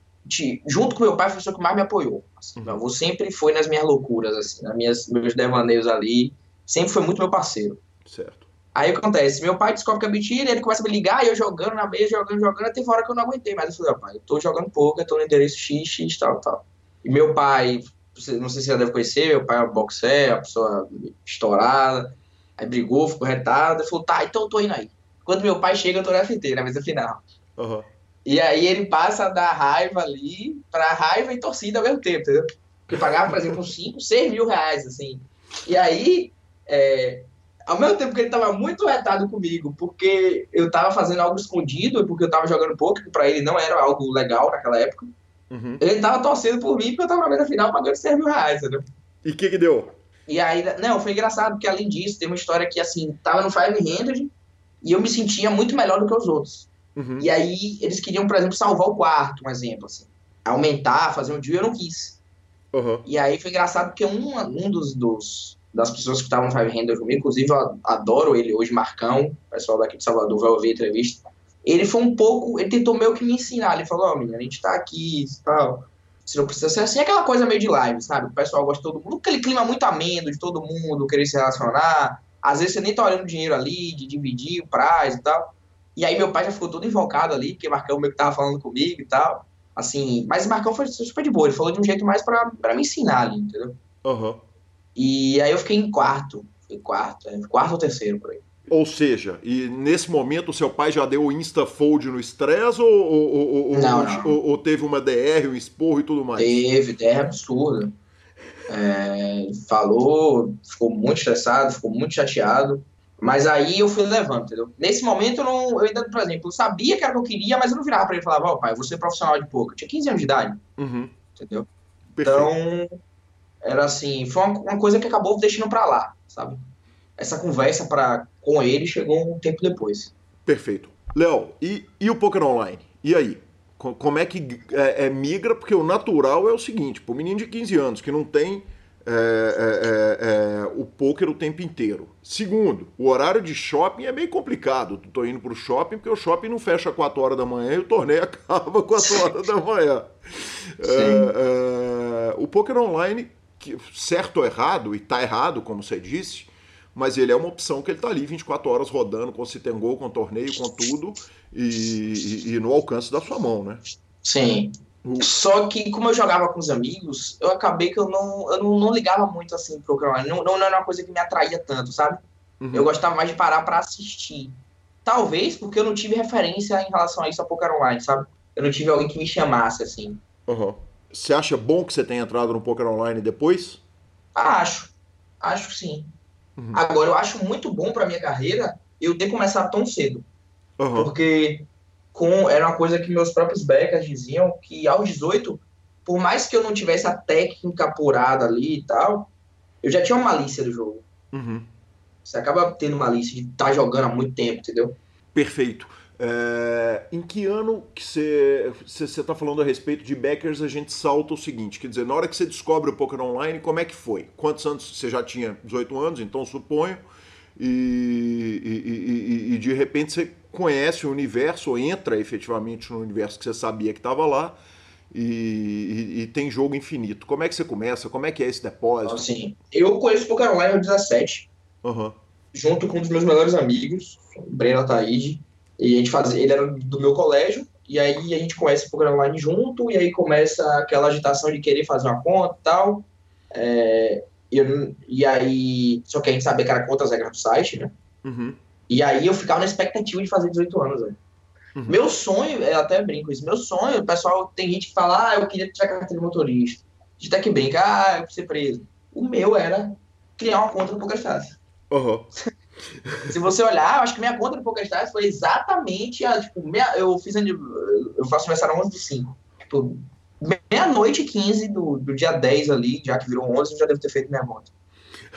junto com meu pai, foi a pessoa que mais me apoiou. Assim, uhum. Meu avô sempre foi nas minhas loucuras, assim, nas minhas meus devaneios ali. Sempre foi muito meu parceiro. Certo. Aí acontece? Meu pai descobre que é mentira, ele começa a me ligar, e eu jogando na mesa, jogando, jogando, até fora que eu não aguentei mais. Eu falei, ó, pai, eu tô jogando pouco, eu tô no endereço X, X, tal, tal. E meu pai, não sei se você já deve conhecer, meu pai é um boxer, uma pessoa estourada. Aí brigou, ficou retado, falou, tá, então eu tô indo aí. Quando meu pai chega, eu tô na FT, na mesa final. Aham. E aí ele passa da raiva ali pra raiva e torcida ao mesmo tempo, entendeu? Porque pagava, por exemplo, uns 5, 6 mil reais, assim. E aí, é, ao mesmo tempo que ele tava muito retado comigo, porque eu tava fazendo algo escondido, porque eu tava jogando pouco, que pra ele não era algo legal naquela época, Uhum. ele tava torcendo por mim, porque eu tava na mesa final pagando 6 mil reais, entendeu? E o que que deu? E aí, não, foi engraçado, porque além disso, tem uma história que, assim, tava no 500 e eu me sentia muito melhor do que os outros. Uhum. E aí, eles queriam, por exemplo, salvar o quarto, um exemplo, assim. Aumentar, fazer um deal, eu não quis. Aham. E aí foi engraçado porque um, um dos, dos das pessoas que estavam 500 comigo, inclusive eu adoro ele hoje, Marcão, o pessoal daqui de Salvador vai ouvir a entrevista. Ele foi um pouco, ele tentou meio que me ensinar. Ele falou: Ó, menina, a gente tá aqui e tal. Você não precisa ser assim, aquela coisa meio de live, sabe? O pessoal gosta de todo mundo, aquele clima muito ameno de todo mundo, querer se relacionar. Às vezes você nem tá olhando dinheiro ali, de dividir o prazo e tal. E aí meu pai já ficou todo invocado ali, porque Marcão meio que tava falando comigo e tal. Assim, mas o Marcão foi super de boa, ele falou de um jeito mais pra me ensinar ali, entendeu? Aham. E aí eu fiquei em quarto, fui quarto, é, quarto ou terceiro por aí. Ou seja, e nesse momento o seu pai já deu o insta-fold no stress ou, ou, ou, Não, não. ou- teve uma DR, um esporro e tudo mais? Teve, terra absurda. É, falou, ficou muito estressado, ficou muito chateado. Mas aí eu fui levando, entendeu? Nesse momento eu não. Eu ainda, por exemplo, eu sabia que era o que eu queria, mas eu não virava pra ele e falava, ó, pai, eu vou ser profissional de poker. Eu tinha 15 anos de idade, Uhum. entendeu? Perfeito. Então, era assim, foi uma, uma coisa que acabou deixando pra lá, sabe? Essa conversa pra, com ele chegou um tempo depois. Perfeito. Léo, e, e o poker online? E aí? Co- Como é que é, é, migra? Porque o natural é o seguinte: pro menino de 15 anos que não tem é, é, é, é, o poker o tempo inteiro. Segundo, o horário de shopping é meio complicado. Tu tô indo pro shopping porque o shopping não fecha 4 horas da manhã e o torneio acaba 4 horas da manhã. É, o poker online, que, certo ou errado, e tá errado, como você disse, mas ele é uma opção que ele tá ali 24 horas rodando com sit and go, com torneio, com tudo, e, e- e no alcance da sua mão, né? Sim. O- Só que, como eu jogava com os amigos, eu acabei que eu não, eu não, não ligava muito assim pro online. Não, não, não era uma coisa que me atraía tanto, sabe? Uhum. Eu gostava mais de parar pra assistir. Talvez porque eu não tive referência em relação a isso a poker online, sabe? Eu não tive alguém que me chamasse assim. Uhum. Você acha bom que você tenha entrado no poker online depois? Ah, acho. Acho que sim. Uhum. Agora, eu acho muito bom pra minha carreira eu ter começado tão cedo. Uhum. Porque com, era uma coisa que meus próprios backers diziam que aos 18, por mais que eu não tivesse a técnica apurada ali e tal, eu já tinha uma malícia do jogo. Uhum. Você acaba tendo malícia de estar jogando há muito tempo, entendeu? Perfeito. É, em que ano que você está falando a respeito de backers, a gente salta o seguinte, quer dizer, na hora que você descobre o poker online, como é que foi? Quantos anos você já tinha? 18 anos, então suponho, e, e- e- e- de repente você conhece o universo, ou entra efetivamente no universo que você sabia que estava lá, e, tem jogo infinito. Como é que você começa? Como é que é esse Então, depósito? assim, eu conheço Poker Online aos 17, Aham. junto com um dos meus melhores amigos, o Breno Ataíde, e a gente fazia, ele era do meu colégio, e aí a gente conhece o Poker Online junto, e aí começa aquela agitação de querer fazer uma conta e tal. É, eu- e aí, só que a gente sabia que era contra as regras do site, né? Uhum. E aí eu ficava na expectativa de fazer 18 anos, velho. Uhum. Meu sonho, eu até brinco isso, meu sonho, o pessoal, tem gente que fala, ah, eu queria tirar carteira de motorista. A gente até que brinca, ah, eu quero ser preso. O meu era criar uma conta no PokerStars. Aham. Se você olhar, eu acho que minha conta no PokerStars foi exatamente a, tipo, meia, eu fiz, eu faço aniversário 11 de 5. Tipo, meia-noite e 15 do, do dia 10 ali, já que virou 11, eu já devo ter feito minha conta.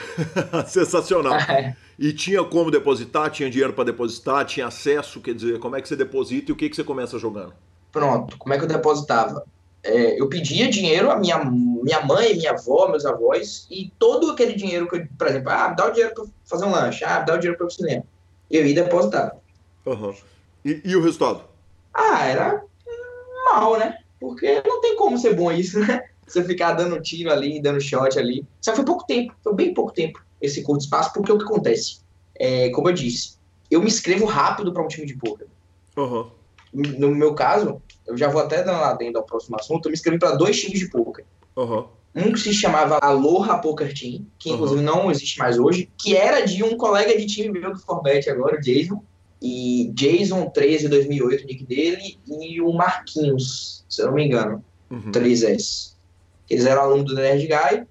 Sensacional. É. E tinha como depositar? Tinha dinheiro para depositar? Tinha acesso? Quer dizer, como é que você deposita e o que, que você começa jogando? Pronto, como é que eu depositava? É, eu pedia dinheiro à minha, minha mãe, minha avó, meus avós, e todo aquele dinheiro que eu, por exemplo, ah, dá o dinheiro para fazer um lanche, ah, dá o dinheiro para ir pro cinema. Eu ia depositar. Aham. E, e o resultado? Ah, era mal, né? Porque não tem como ser bom isso, né? Você ficar dando tiro ali, dando shot ali. Só que foi pouco tempo, foi bem pouco tempo esse curto espaço, porque o que acontece? é, como eu disse, eu me inscrevo rápido para um time de poker. Aham. No meu caso, eu já vou até dando lá dentro ao próximo assunto, eu me inscrevi para dois times de poker. Aham. Um que se chamava Aloha Poker Team, que inclusive não existe mais hoje, que era de um colega de time meu do Forbet agora, o Jason. E Jason 13 2008, o nick dele, e o Marquinhos, se eu não me engano, Uhum. 3S. Eles eram alunos do Nerd Guy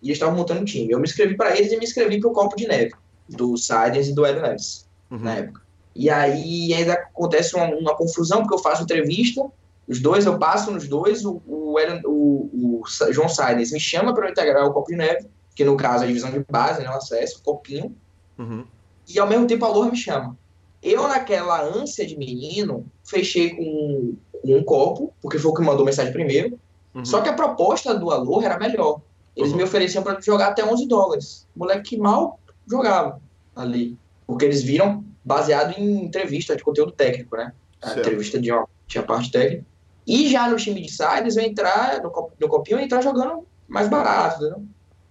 e eles estavam montando um time. Eu me inscrevi para eles e me inscrevi para o Copo de Neve, do Sidens e do Hélio Neves, Uhum. na época. E aí ainda acontece uma, uma confusão, porque eu faço entrevista, os dois, eu passo nos dois, o, o, Hélio- o- o Sidens me chama para eu integrar o Copo de Neve, que no caso é a divisão de base, né, o acesso, o copinho, Uhum. e ao mesmo tempo a Aloha me chama. Eu, naquela ânsia de menino, fechei com, com um copo, porque foi o que mandou mensagem primeiro. Uhum. Só que a proposta do Aloha era melhor. Eles Uhum. me ofereciam para jogar até 11 dólares. Moleque que mal jogava ali. Porque eles viram baseado em entrevista de conteúdo técnico, né? A Certo. entrevista de uma, tinha parte técnica. E já no time de sides, eu entrar no, no copinho, entrar jogando mais barato, entendeu?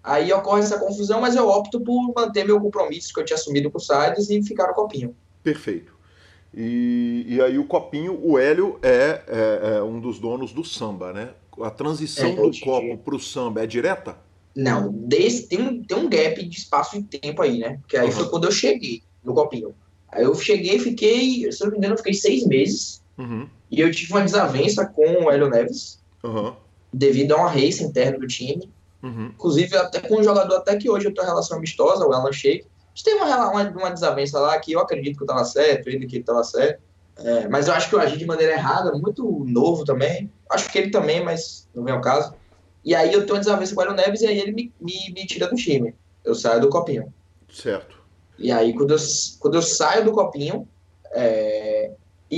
Aí ocorre essa confusão, mas eu opto por manter meu compromisso que eu tinha assumido com o sides e ficar no copinho. Perfeito. E, e aí o Copinho, o Hélio é, é- é um dos donos do samba, né? A transição É, do copo dia. pro samba é direta? Não, desse, tem, um- tem um gap de espaço de tempo aí, né? Porque aí Uhum. foi quando eu cheguei no copinho. Aí eu cheguei, fiquei, se não me engano, eu fiquei seis meses. Uhum. E eu tive uma desavença com o Hélio Neves, Uhum. devido a uma race interna do time. Uhum. Inclusive, até com um jogador até que hoje eu tenho uma relação amistosa, o Alan Sheik. A gente tem uma, uma, uma desavença lá que eu acredito que eu tava certo, ele que ele tava certo. É, mas eu acho que eu agi de maneira errada, muito novo também. Acho que ele também, mas não vem ao caso. E aí eu tenho uma desavença com o Hélio Neves e aí ele me, me, me tira do time. Eu saio do copinho. Certo. E aí, quando eu, quando eu saio do copinho, é,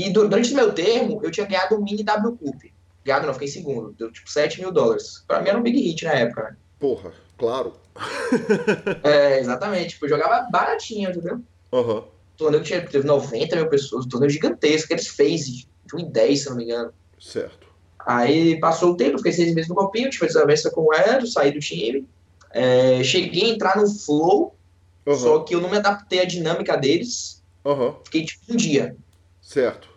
e du- durante o meu termo, eu tinha ganhado um mini W Cup. Ganhado não, fiquei em segundo. Deu tipo 7 mil dólares. Pra mim era um big hit na época, né? Porra, claro. É, exatamente. Tipo, eu jogava baratinho, entendeu? Aham. O torneio que tinha, teve 90 mil pessoas, um torneio gigantesco, aqueles phases, de 1 em 10, se não me engano. Certo. Aí passou o tempo, fiquei seis meses no copinho, tive desavença com o Edo, saí do time. É, cheguei a entrar no flow, só Aham. que eu não me adaptei à dinâmica deles. Aham. Fiquei tipo um dia. Certo.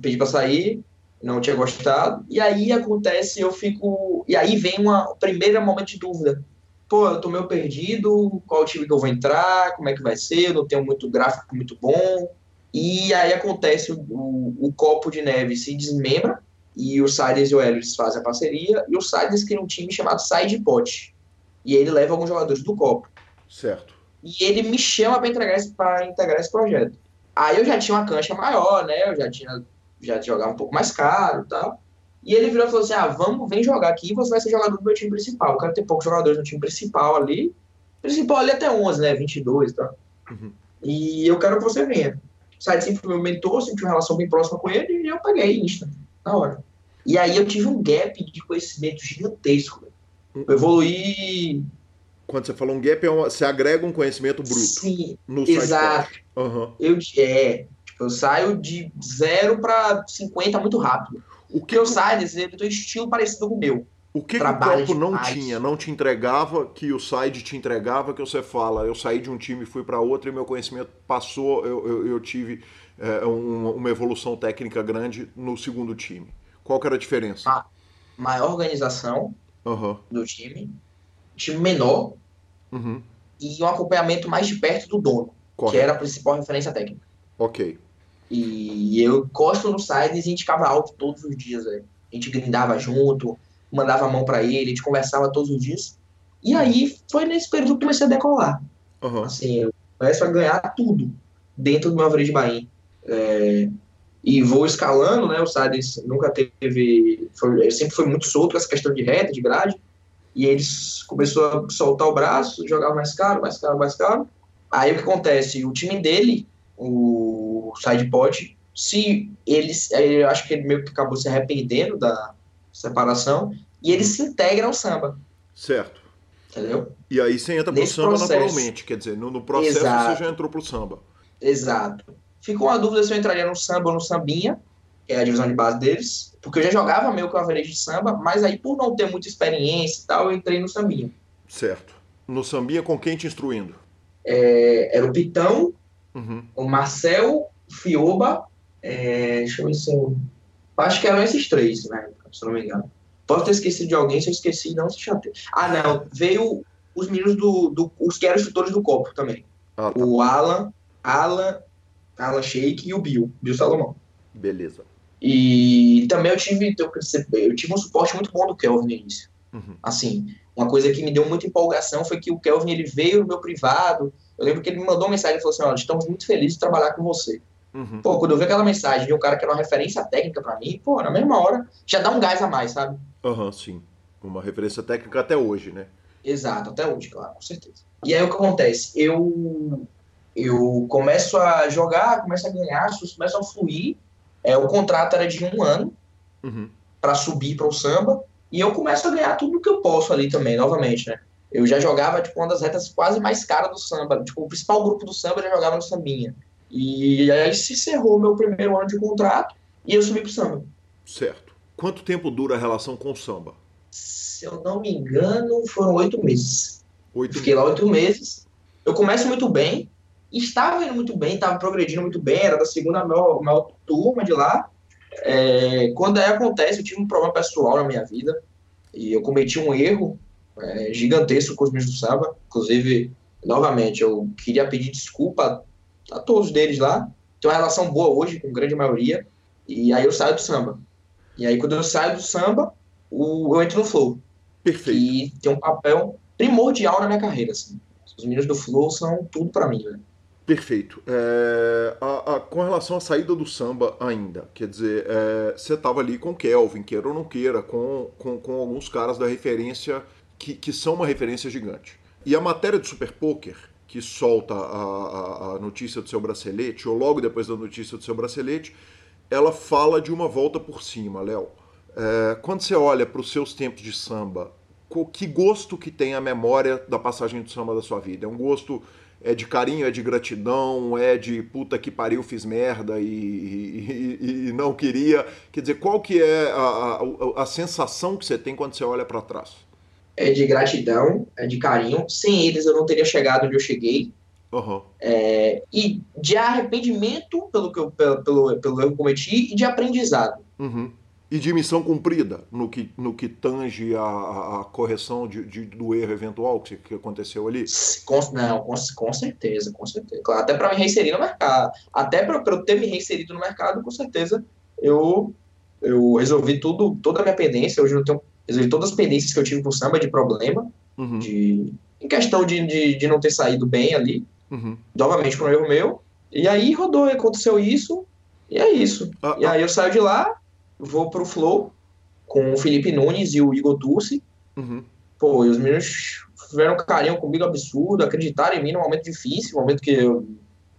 pedi pra sair, não tinha gostado. E aí acontece, eu fico. E aí vem uma, o primeiro momento de dúvida. Pô, eu tô meio perdido, qual time que eu vou entrar, como é que vai ser, eu não tenho muito gráfico muito bom. E aí acontece, o, o, o copo de neve se desmembra, e o Sides e o Helios fazem a parceria, e o Sides cria um time chamado Side Pot. E ele leva alguns jogadores do copo. Certo. E ele me chama para integrar, esse- pra integrar esse projeto. Aí eu já tinha uma cancha maior, né? Eu já tinha já jogava um pouco mais caro e tal. E ele virou e falou assim: ah, vamos, vem jogar aqui e você vai ser jogador do meu time principal. Eu quero ter poucos jogadores no time principal ali. Principal ali até 11, né? 22 e tal. Uhum. E eu quero que você venha. O Said sempre foi meu mentor, sempre tive uma relação bem próxima com ele e eu peguei Insta, na hora. E aí eu tive um gap de conhecimento gigantesco. Eu evoluí. Quando você fala um gap, é uma- você agrega um conhecimento bruto Sim, no exato. Aham. Eu, é, tipo, eu saio de 0 para 50 muito rápido. O que, eu saio desse ele tem um estilo parecido com o meu. o que, que o copo não demais. tinha, não te entregava, que o site te entregava, que você fala, eu saí de um time e fui para outro e meu conhecimento passou, eu, eu, eu tive é, um- uma evolução técnica grande no segundo time. Qual que era a diferença? Ah. Maior organização Aham. do time, time menor Uhum. e um acompanhamento mais de perto do dono, que Correto. era a principal referência técnica. Ok. E eu encosto no site e a gente ficava alto todos os dias, velho. A gente grindava junto, mandava a mão pra ele, a gente conversava todos os dias. E aí foi nesse período que eu comecei a decolar. Aham. Assim, eu começo a ganhar tudo dentro do meu average buy é, E vou escalando, né? O Sades nunca teve. Foi, sempre foi muito solto com essa questão de reta, de grade. E eles começou a soltar o braço, jogar mais caro, mais caro, mais caro. Aí o que acontece? O time dele, o Sidepod, se eles. Eu acho que ele meio que acabou se arrependendo da separação. E ele se integra ao samba, Certo. entendeu? E aí você entra pro Nesse samba processo. naturalmente, quer dizer, no, no processo Exato. você já entrou pro samba. Exato. Ficou uma dúvida se eu entraria no samba ou no sambinha, que é a divisão de base deles, porque eu já jogava meio que o average de samba, mas aí por não ter muita experiência e tal, eu entrei no sambinha. Certo. No sambinha com quem te instruindo? é, era o Pitão, Uhum. o Marcel, o Fioba, é, deixa eu ver se eu... Acho que eram esses três, né? Se não me engano. Posso ter esquecido de alguém, se eu esqueci, não se chateia. Ah, não, veio os meninos do, do... Os que eram instrutores do copo também. Ah, tá. O Alan, Alan, Alan Sheik e o Bill, Bill Salomão. Beleza. E também eu tive, eu, tive um suporte muito bom do Kelvin no início. Uhum. Assim, uma coisa que me deu muita empolgação foi que o Kelvin ele veio no meu privado. Eu lembro que ele me mandou uma mensagem e falou assim: Olha, estamos muito felizes de trabalhar com você. Uhum. Pô, quando eu vi aquela mensagem de um cara que era uma referência técnica pra mim, pô, na mesma hora já dá um gás a mais, sabe? Aham, sim. Uma referência técnica até hoje, né? Exato, até hoje, claro, com certeza. E aí o que acontece? Eu eu começo a jogar, começo a ganhar, as coisas começam a fluir. É, o contrato era de um ano Uhum. para subir para o samba e eu começo a ganhar tudo que eu posso ali também, novamente, né? Eu já jogava tipo uma das retas quase mais caras do samba, tipo o principal grupo do samba já jogava no sambinha. E aí se encerrou meu primeiro ano de contrato e eu subi pro samba. Certo. Quanto tempo dura a relação com o samba? Se eu não me engano, foram oito meses. Oito Fiquei lá oito meses. Eu começo muito bem, estava indo muito bem, estava progredindo muito bem, era da segunda maior, maior turma de lá. É, quando aí acontece, eu tive um problema pessoal na minha vida e eu cometi um erro é, gigantesco com os meus do samba. Inclusive, novamente, eu queria pedir desculpa a, a todos deles lá. Tenho uma relação boa hoje com a grande maioria. E aí eu saio do samba. E aí, quando eu saio do samba, o, eu entro no flow Perfeito. que tem um papel primordial na minha carreira. Assim. Os meninos do Flow são tudo pra mim, velho. Perfeito. É, a- a- com relação à saída do samba ainda, quer dizer, é, você estava ali com Kelvin, queira ou não queira, com, com, com alguns caras da referência que, que são uma referência gigante. E a matéria do Super Poker, que solta a, a- notícia do seu bracelete, ou logo depois da notícia do seu bracelete, ela fala de uma volta por cima, Léo. É, quando você olha para os seus tempos de samba, que gosto que tem a memória da passagem do samba da sua vida? É um gosto é de carinho, é de gratidão, é de puta que pariu, fiz merda e, e- e- não queria. Quer dizer, qual que é a, a- a sensação que você tem quando você olha para trás? É de gratidão, é de carinho. Sem eles eu não teria chegado onde eu cheguei. Aham. É, e de arrependimento pelo, que eu, pelo, pelo, pelo erro que eu cometi e de aprendizado. Uhum. E de missão cumprida no que, no que tange a, a- correção de, de- do erro eventual que, que aconteceu ali? Com, não, com, com certeza, com certeza. Claro, até para me reinserir no mercado. Até para eu ter me reinserido no mercado, com certeza, eu, eu resolvi tudo, toda a minha pendência. Hoje eu tenho resolvi todas as pendências que eu tive com o samba de problema, Uhum. de, em questão de, de, de não ter saído bem ali. Uhum. novamente por um erro meu. E aí rodou, aconteceu isso, e é isso. Ah, E aí eu saio de lá, vou pro Flow com o Felipe Nunes e o Igor Dulce. Uhum. Pô, e os meninos tiveram um carinho comigo absurdo, acreditaram em mim num momento difícil, um momento que eu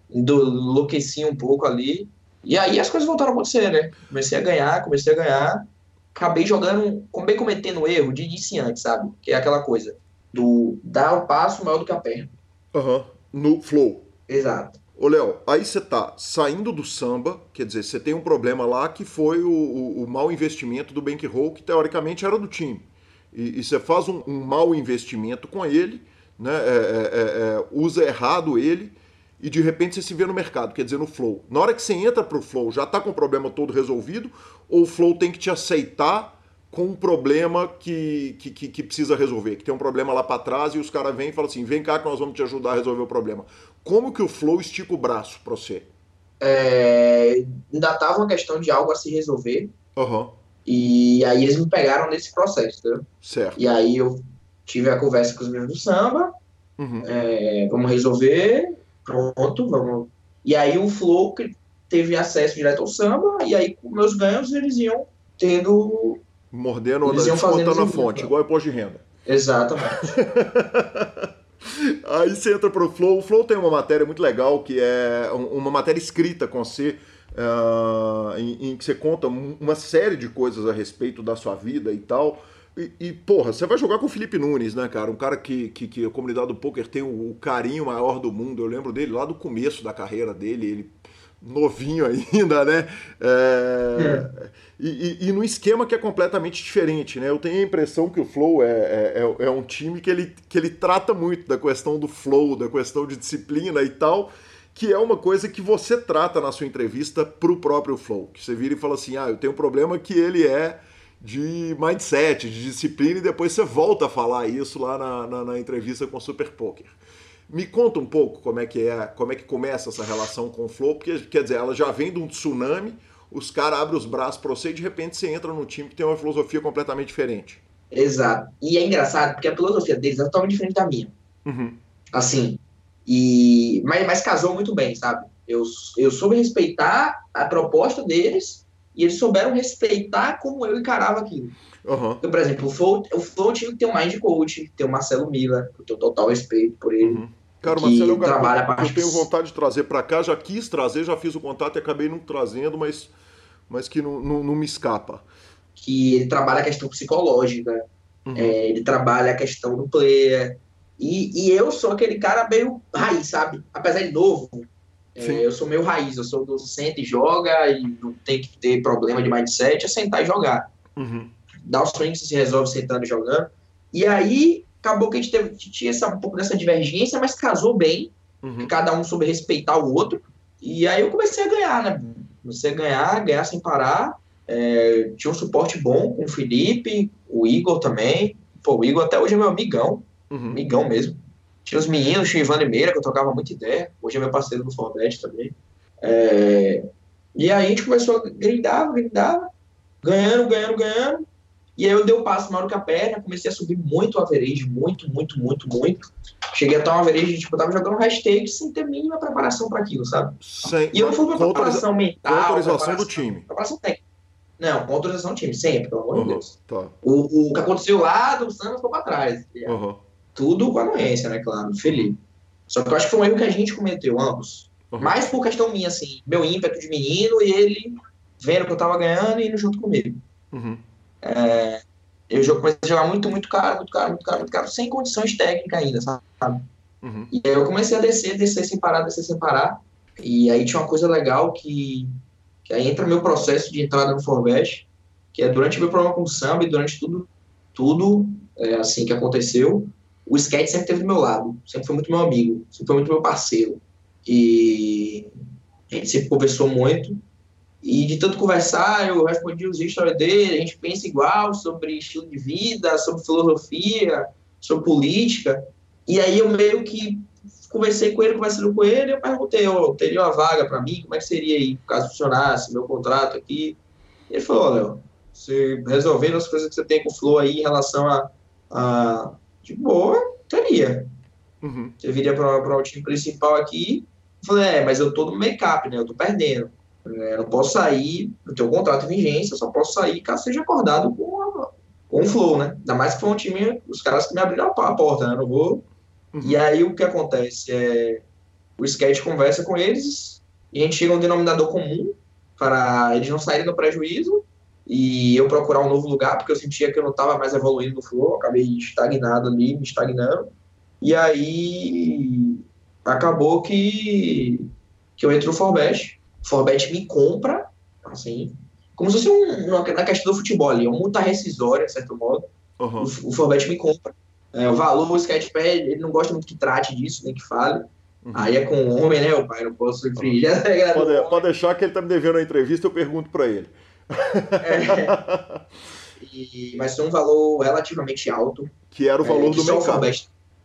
enlouqueci um pouco ali. E aí as coisas voltaram a acontecer, né? Comecei a ganhar, comecei a ganhar. Acabei jogando, acabei cometendo erro de iniciante, sabe? Que é aquela coisa do dar o passo maior do que a perna. Aham. No flow. Exato. Ô, Léo, aí você tá saindo do samba, quer dizer, você tem um problema lá que foi o, o, o mau investimento do bankroll, que teoricamente era do time. E, e você faz um, um mau investimento com ele, né, é, é, é, usa errado ele, e de repente você se vê no mercado, quer dizer, no flow. Na hora que você entra pro flow, já tá com o problema todo resolvido, ou o flow tem que te aceitar com um problema que, que, que, que precisa resolver, que tem um problema lá para trás e os caras vêm e falam assim, vem cá que nós vamos te ajudar a resolver o problema. Como que o flow estica o braço para você? É, ainda tava uma questão de algo a se resolver. Aham, E aí eles me pegaram nesse processo, entendeu? certo. E aí eu tive a conversa com os meninos do samba, Uhum. é, vamos resolver, pronto, vamos. E aí o Flow teve acesso direto ao samba, e aí com meus ganhos eles iam tendo. Mordendo ou descontando a fonte, né? igual imposto de renda. Exatamente. Aí você entra pro Flow. O Flow tem uma matéria muito legal que é um- uma matéria escrita com você, ah, em, em que você conta um- uma série de coisas a respeito da sua vida e tal. E, e, porra, você vai jogar com o Felipe Nunes, né, cara? Um cara que, que, que a comunidade do poker tem o, o, carinho maior do mundo. Eu lembro dele lá do começo da carreira dele, ele novinho ainda, né? É... É. E, e, e, no esquema que é completamente diferente, né? Eu tenho a impressão que o Flow é, é, é, é um time que ele, que ele trata muito da questão do flow, da questão de disciplina e tal que é uma coisa que você trata na sua entrevista para o próprio Flow. Que você vira e fala assim: ah, eu tenho um problema que ele é de mindset, de disciplina, e depois você volta a falar isso lá na, na, na, entrevista com o Super Poker. Me conta um pouco como é que é, como é que começa essa relação com o Flow, porque quer dizer, ela já vem de um tsunami, os caras abrem os braços para você e de repente você entra num time que tem uma filosofia completamente diferente. Exato. E é engraçado porque a filosofia deles é totalmente diferente da minha. Uhum. Assim, e mas, mas casou muito bem, sabe? Eu, eu soube respeitar a proposta deles e eles souberam respeitar como eu encarava aquilo. Uhum. Então, por exemplo, o Flow, o Flow tinha que ter um mind coach, ter o Marcelo Mila, eu tenho total respeito por ele. Uhum. Cara, o Marcelo é um cara que eu tenho vontade de trazer para cá, já quis trazer, já fiz o contato e acabei não trazendo, mas, mas que não, não, não me escapa. Que ele trabalha a questão psicológica, uhum. é, ele trabalha a questão do player, e, e eu sou aquele cara meio raiz, sabe? Apesar de novo, é, eu sou meio raiz, eu sou do senta e joga e não tem que ter problema de mindset, é sentar e jogar. Uhum. Dar os swing se resolve sentando e jogando. E aí, acabou que a gente teve, tinha essa, um pouco dessa divergência, mas casou bem. Uhum. Cada um soube respeitar o outro. E aí eu comecei a ganhar, né? Comecei a ganhar, ganhar sem parar. É, tinha um suporte bom com o Felipe, o Igor também. Pô, o Igor até hoje é meu amigão uhum. migão mesmo. Tinha os meninos, tinha o Ivan Limeira, que eu trocava muita ideia, hoje é meu parceiro do Forbet também. É... E aí a gente começou a grindar, grindar, ganhando, ganhando, ganhando. E aí eu dei o um passo maior que a perna, comecei a subir muito o average, muito, muito, muito, muito. Cheguei a estar um average, tipo, eu tava jogando hashtag sem ter mínima preparação para aquilo, sabe? Sem, e eu não fui uma preparação mental. Com autorização do time. Preparação técnica. Não, com autorização do time, sempre, pelo amor de uhum, Deus. Tá. O, o que aconteceu lá do Santos ficou pra trás. Uhum. Tudo com a anuência, né, claro, Felipe. Só que eu acho que foi um erro que a gente cometeu, ambos. Uhum. Mais por questão minha, assim, meu ímpeto de menino e ele vendo que eu tava ganhando e indo junto comigo. Uhum. É, eu comecei a jogar muito, muito caro, muito caro, muito caro, muito caro, sem condições técnicas ainda, sabe? Uhum. E aí eu comecei a descer, descer sem parar, descer sem parar. E aí tinha uma coisa legal que, que aí entra meu processo de entrada no Forbest, que é durante meu programa com o samba e durante tudo, tudo é, assim que aconteceu, o skate sempre teve do meu lado, sempre foi muito meu amigo, sempre foi muito meu parceiro. E a gente sempre conversou muito. E de tanto conversar, eu respondi os stories dele, a gente pensa igual sobre estilo de vida, sobre filosofia, sobre política. E aí eu meio que conversei com ele, conversando com ele, eu perguntei, oh, teria uma vaga para mim, como é que seria aí, caso funcionasse meu contrato aqui? Ele falou, olha, você resolvendo as coisas que você tem com o Flow aí em relação a, a de boa, teria. Uhum. Você viria para o time principal aqui. Eu falei, é, mas eu tô no make-up, né? Eu tô perdendo. É, eu não posso sair, eu tenho um contrato de vigência, eu só posso sair caso seja acordado com, a, com o Flow, né? Ainda mais que foi um time, os caras que me abriram a porta, né? Eu não vou. Uhum. E aí o que acontece? É, o sketch conversa com eles e a gente chega a um denominador comum para eles não saírem do prejuízo e eu procurar um novo lugar, porque eu sentia que eu não estava mais evoluindo no flow, acabei estagnado ali, me estagnando. E aí acabou que, que eu entro no Forbet. O Forbet me compra, assim, como se fosse um, na questão do futebol ali, é uma multa rescisória, de certo modo. Uhum. O, o Forbet me compra. É, o valor, o Sketchpad, ele não gosta muito que trate disso, nem que fale. Uhum. Aí é com o homem, né, o pai? Não posso infringir. Uhum. Pode, pode deixar que ele tá me devendo a entrevista, eu pergunto para ele. É. E, mas foi um valor relativamente alto. Que era o valor é, do mercado.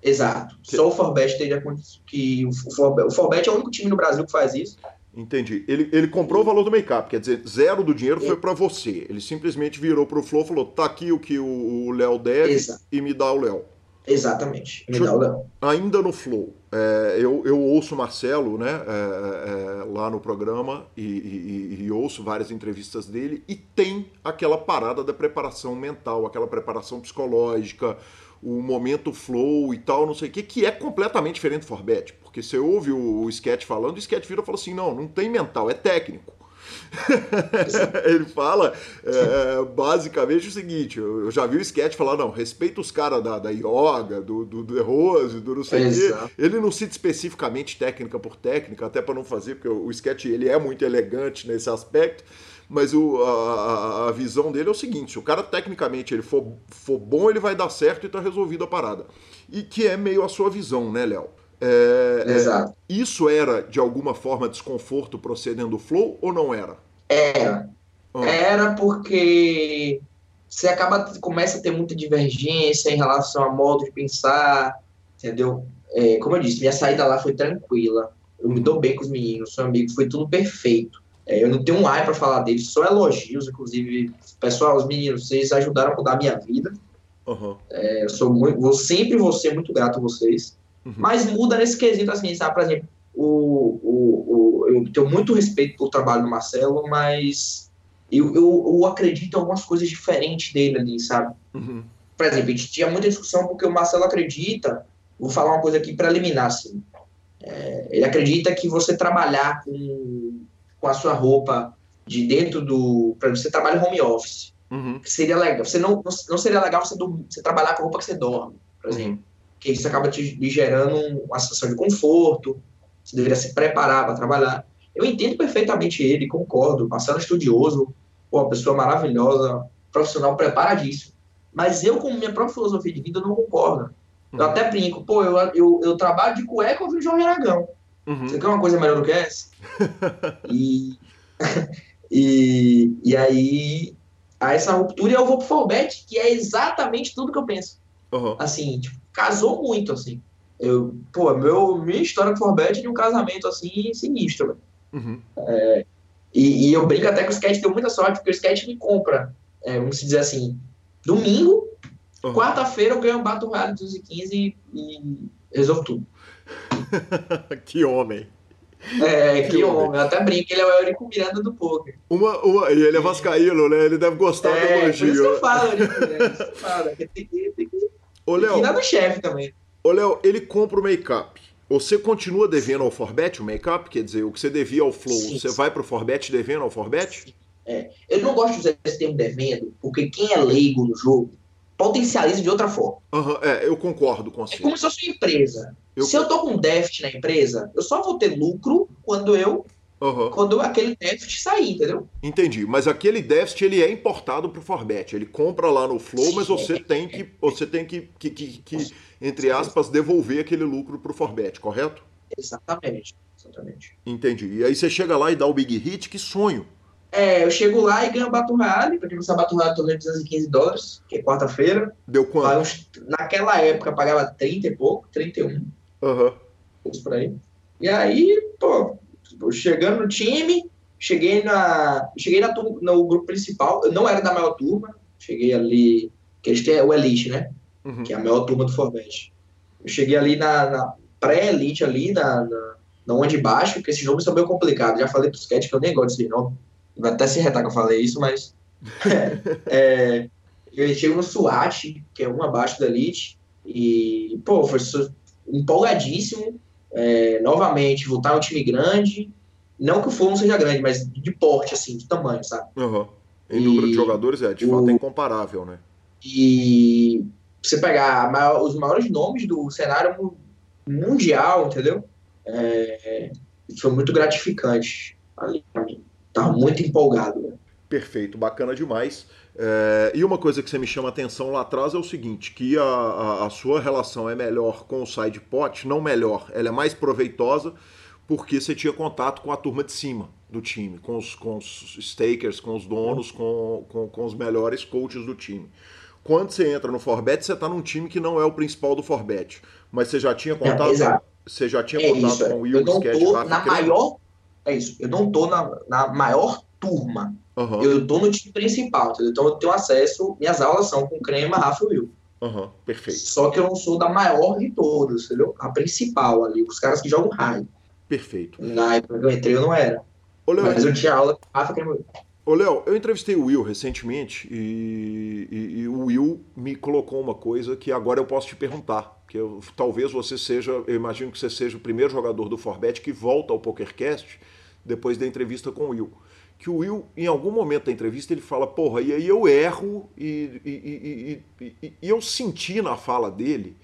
exato. Que... Só o Forbet teria que o Forbet, o Forbet é o único time no Brasil que faz isso. Entendi. Ele, ele comprou o valor do make-up, quer dizer, zero do dinheiro foi para você. Ele simplesmente virou pro Flow e falou: tá aqui o que o Léo deve Exato. e me dá o Léo. Exatamente. Me dá o Léo. Ainda no Flow, é, eu, eu ouço o Marcelo né, é, é, lá no programa e, e, e, ouço várias entrevistas dele e tem aquela parada da preparação mental, aquela preparação psicológica, o momento flow e tal, não sei o que, que é completamente diferente do Forbet. Porque você ouve o, o sketch falando, o sketch vira e fala assim: não, não tem mental, é técnico. ele fala é, basicamente o seguinte: eu já vi o sketch falar, não, respeita os caras da, da yoga, do, do The Rose, do não sei o quê. Ele não cita especificamente técnica por técnica, até para não fazer, porque o, sketch ele é muito elegante nesse aspecto. Mas o, a, a, visão dele é o seguinte: se o cara tecnicamente ele for, for bom, ele vai dar certo e tá resolvida a parada. E que é meio a sua visão, né, Léo? É, é Exato. É, isso era, de alguma forma, desconforto procedendo do flow ou não era? Era. Ah. Era porque você acaba, começa a ter muita divergência em relação a modo de pensar, entendeu? É, como eu disse, minha saída lá foi tranquila. Eu me dou bem com os meninos, sou amigo, foi tudo perfeito. É, eu não tenho um ai para falar deles, só elogios, inclusive. Pessoal, os meninos, vocês ajudaram a mudar a minha vida. Uhum. É, eu sou muito, vou, sempre vou ser muito grato a vocês. Uhum. Mas muda nesse quesito, assim, sabe? Por exemplo, o, o, o, eu tenho muito respeito pelo trabalho do Marcelo, mas eu, eu, eu acredito em algumas coisas diferentes dele ali, sabe? Uhum. Por exemplo, a gente tinha muita discussão porque o Marcelo acredita, vou falar uma coisa aqui para eliminar, assim. É, ele acredita que você trabalhar com com a sua roupa de dentro do. Para você trabalha home office. Uhum. Seria legal. Você não, não seria legal você, você trabalhar com a roupa que você dorme, por exemplo. Uhum. Porque isso acaba te, gerando uma sensação de conforto. Você deveria se preparar para trabalhar. Eu entendo perfeitamente ele, concordo. Marcelo estudioso, pô, uma pessoa maravilhosa, profissional preparadíssimo. Mas eu, com minha própria filosofia de vida, não concordo. Eu uhum. até brinco, pô, eu, eu, eu trabalho de cueca ouvindo João Aragão. Uhum. Você quer uma coisa melhor do que essa? e, e, e aí, a essa ruptura eu vou pro Forbet, que é exatamente tudo que eu penso. Uhum. Assim, tipo, casou muito, assim. Eu, pô, meu, minha história com o Forbet é de um casamento, assim, sinistro, uhum. é, e, e, eu brinco até que o sketch deu muita sorte, porque o sketch me compra, é, vamos dizer assim, domingo, uhum. quarta-feira eu ganho um Battle Royale 215 e, e resolvo tudo. que homem. É, que, que homem. homem. Eu até brinco, ele é o Eurico Miranda do poker. Uma, uma, e ele é vascaíno, né? Ele deve gostar é, do elogio. Por isso que eu falo, Eurico Miranda. fala, tem que, tem que, Ô, Léo, que ir no chefe também. Ô, Léo, ele compra o make-up. Você continua devendo ao Forbet o make-up? Quer dizer, o que você devia ao Flow, sim, você sim. vai pro Forbet devendo ao Forbet? É. Eu não gosto de usar esse termo devendo, porque quem é leigo no jogo potencializa de outra forma. Uhum, é, eu concordo com você. É como se fosse uma empresa. Eu... Se eu tô com déficit na empresa, eu só vou ter lucro quando eu Uhum. Quando aquele déficit sair, entendeu? Entendi. Mas aquele déficit ele é importado para o Forbet. Ele compra lá no Flow, mas você tem que, você tem que, que, que, que entre aspas, devolver aquele lucro para o Forbet, correto? Exatamente. Exatamente. Entendi. E aí você chega lá e dá o Big Hit, que sonho. É, eu chego lá e ganho Battle Royale, pra quem não sabe, de 215 dólares, que é quarta-feira. Deu quanto? Uns, naquela época pagava 30 e pouco, 31. Aham. Uhum. Por aí. E aí, pô, chegando no time, cheguei na. Cheguei na, no grupo principal, eu não era da maior turma, cheguei ali. Que eles têm o Elite, né? Uhum. Que é a maior turma do Forbet. Eu cheguei ali na, na pré-elite ali, na, na, na onde de baixo, porque esses nomes são meio complicados. Já falei pro sketch que eu nem gosto desse nome. Vai até se retar que eu falei isso, mas. é, eu chego no SWAT, que é um abaixo da Elite, e, pô, foi empolgadíssimo. É, novamente, voltar a um time grande. Não que o Fulham seja grande, mas de porte, assim, de tamanho, sabe? Uhum. Em e número de jogadores, é, de o, fato, é incomparável, né? E você pegar maior, os maiores nomes do cenário mundial, entendeu? É, foi muito gratificante ali pra mim. Tá muito empolgado. Né? Perfeito, bacana demais. É, e uma coisa que você me chama atenção lá atrás é o seguinte, que a, a, a sua relação é melhor com o side pot, não melhor, ela é mais proveitosa porque você tinha contato com a turma de cima do time, com os, com os stakers, com os donos, com, com, com os melhores coaches do time. Quando você entra no Forbet, você está num time que não é o principal do Forbet, mas você já tinha contato, é, você já tinha é contato isso, com o Will Sketch, na maior é isso. Eu não tô na, na maior turma. Uhum. Eu tô no time principal, entendeu? Então eu tenho acesso, minhas aulas são com Crema, Rafa e Will. Uhum, perfeito. Só que eu não sou da maior de todas, entendeu? A principal ali, os caras que jogam raio. Perfeito. Na época que eu entrei, eu não era. Ô, Léo, Mas eu tinha aula com Rafa Crema Will. Ô, Léo, eu entrevistei o Will recentemente e, e, e, o Will me colocou uma coisa que agora eu posso te perguntar. Que eu, talvez você seja, eu imagino que você seja o primeiro jogador do Forbet que volta ao PokerCast depois da entrevista com o Will. Que o Will, em algum momento da entrevista, ele fala, porra, e aí eu erro, e, e, e, e eu senti na fala dele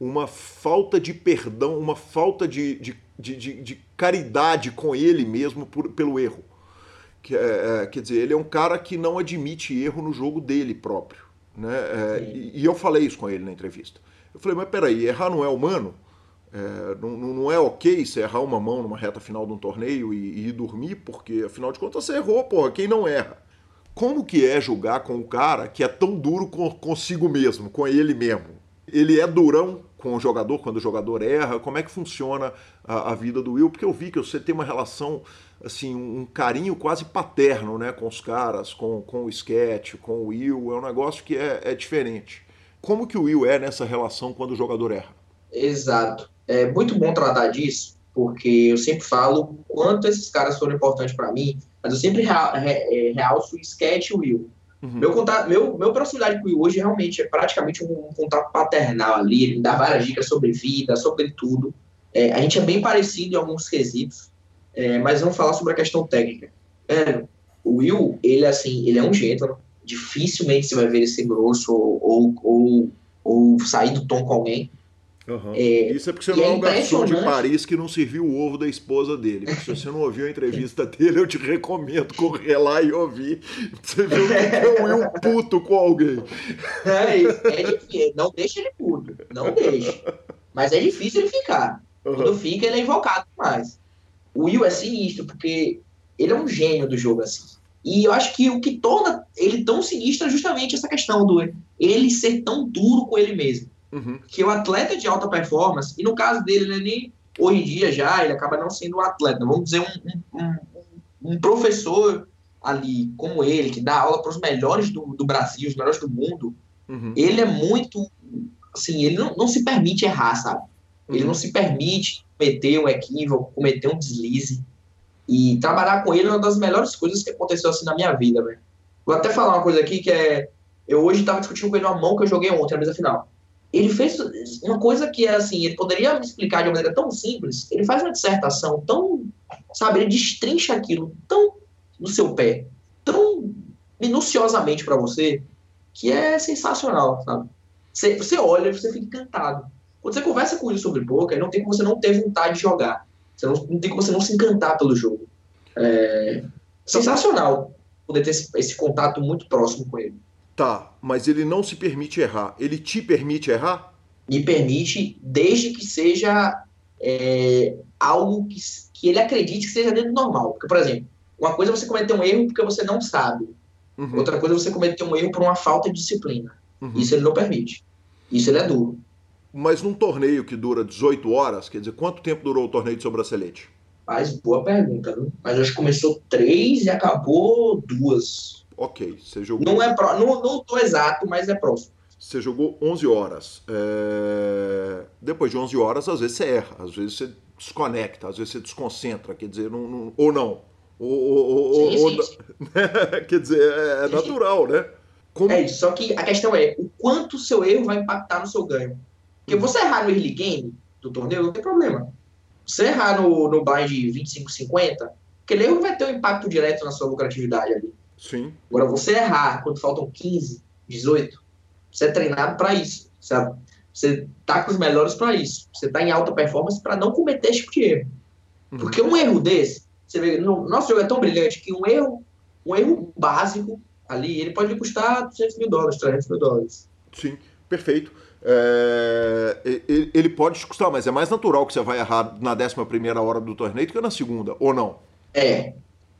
uma falta de perdão, uma falta de, de, de, de caridade com ele mesmo por, pelo erro. Que, é, é, quer dizer, ele é um cara que não admite erro no jogo dele próprio. Né? É, e, e, eu falei isso com ele na entrevista. Eu falei, mas peraí, errar não é humano? É, não, não, é ok você errar uma mão numa reta final de um torneio e, e ir dormir, porque afinal de contas você errou, porra, quem não erra? Como que é julgar com o cara que é tão duro com, consigo mesmo, com ele mesmo? Ele é durão com o jogador quando o jogador erra? Como é que funciona a, a, vida do Will? Porque eu vi que você tem uma relação, assim, um carinho quase paterno, né, com os caras, com, com o sketch, com o Will. É um negócio que é, é diferente. Como que o Will é nessa relação quando o jogador erra? Exato. É muito bom tratar disso, porque eu sempre falo quanto esses caras foram importantes para mim, mas eu sempre é, realço o sketch e o Will. Uhum. Meu, contato, meu, meu proximidade com o Will hoje realmente é praticamente um, um contato paternal ali, ele me dá várias dicas sobre vida, sobre tudo. É, a gente é bem parecido em alguns quesitos, é, mas vamos falar sobre a questão técnica. É, o Will, ele assim, ele é um gênero, dificilmente você vai ver ele ser grosso ou, ou, ou, ou sair do tom com alguém. Uhum. É, Isso é porque você não é, é um garçom de Paris que não serviu o ovo da esposa dele. Porque se você não ouviu a entrevista dele, eu te recomendo correr lá e ouvir. Você viu que é um Will puto com alguém. É isso. É difícil. Não deixa ele puto. Não deixa. Mas é difícil ele ficar. Uhum. Quando fica, ele é invocado demais. O Will é sinistro, porque ele é um gênio do jogo, assim. E eu acho que o que torna ele tão sinistro é justamente essa questão do ele ser tão duro com ele mesmo. Uhum. Que o atleta de alta performance, e no caso dele, ele nem hoje em dia já, ele acaba não sendo um atleta, vamos dizer, um, um, um professor ali como ele, que dá aula para os melhores do, do, Brasil, os melhores do mundo, uhum. ele é muito, assim, ele não, não se permite errar, sabe? Uhum. Ele não se permite cometer um equívoco, cometer um deslize. E trabalhar com ele é uma das melhores coisas que aconteceu assim na minha vida, velho. Vou até falar uma coisa aqui que é. Eu hoje estava discutindo com ele uma mão que eu joguei ontem na mesa final ele fez uma coisa que é assim, ele poderia me explicar de uma maneira tão simples, ele faz uma dissertação tão, sabe, ele destrincha aquilo tão no seu pé, tão minuciosamente para você, que é sensacional, sabe? Você, você olha e você fica encantado. Quando você conversa com ele sobre poker, não tem como você não ter vontade de jogar. Você não, não tem como você não se encantar pelo jogo. É sensacional poder ter esse, esse contato muito próximo com ele. Tá, mas ele não se permite errar. Ele te permite errar? Me permite, desde que seja é, algo que, que ele acredite que seja dentro do normal. Porque, por exemplo, uma coisa é você cometer um erro porque você não sabe. Uhum. Outra coisa é você cometer um erro por uma falta de disciplina. Uhum. Isso ele não permite. Isso ele é duro. Mas num torneio que dura 18 horas, quer dizer, quanto tempo durou o torneio de sobrancelete? Faz boa pergunta, viu? Mas acho que começou três e acabou duas. Ok, você jogou. Não é pro... não, não tô exato, mas é próximo. Você jogou 11 horas. É... Depois de 11 horas, às vezes você erra, às vezes você desconecta, às vezes você desconcentra, quer dizer, não, não... ou não. Ou, ou, sim, ou, sim, sim. quer dizer, é, é natural, né? Como... É isso, só que a questão é o quanto o seu erro vai impactar no seu ganho. Porque hum. você errar no early game do torneio, não tem problema. Você errar no, no blind 25-50, aquele erro vai ter um impacto direto na sua lucratividade ali. Sim. Agora, você errar quando faltam 15, 18, você é treinado para isso, sabe? Você tá com os melhores para isso. Você tá em alta performance para não cometer esse tipo de erro. Uhum. Porque um erro desse, você vê, no, nosso jogo é tão brilhante que um erro, um erro básico ali, ele pode custar 200 mil dólares, 300 mil dólares. Sim, perfeito. É, ele, ele, pode te custar, mas é mais natural que você vai errar na 11 primeira hora do torneio do que na segunda, ou não? É,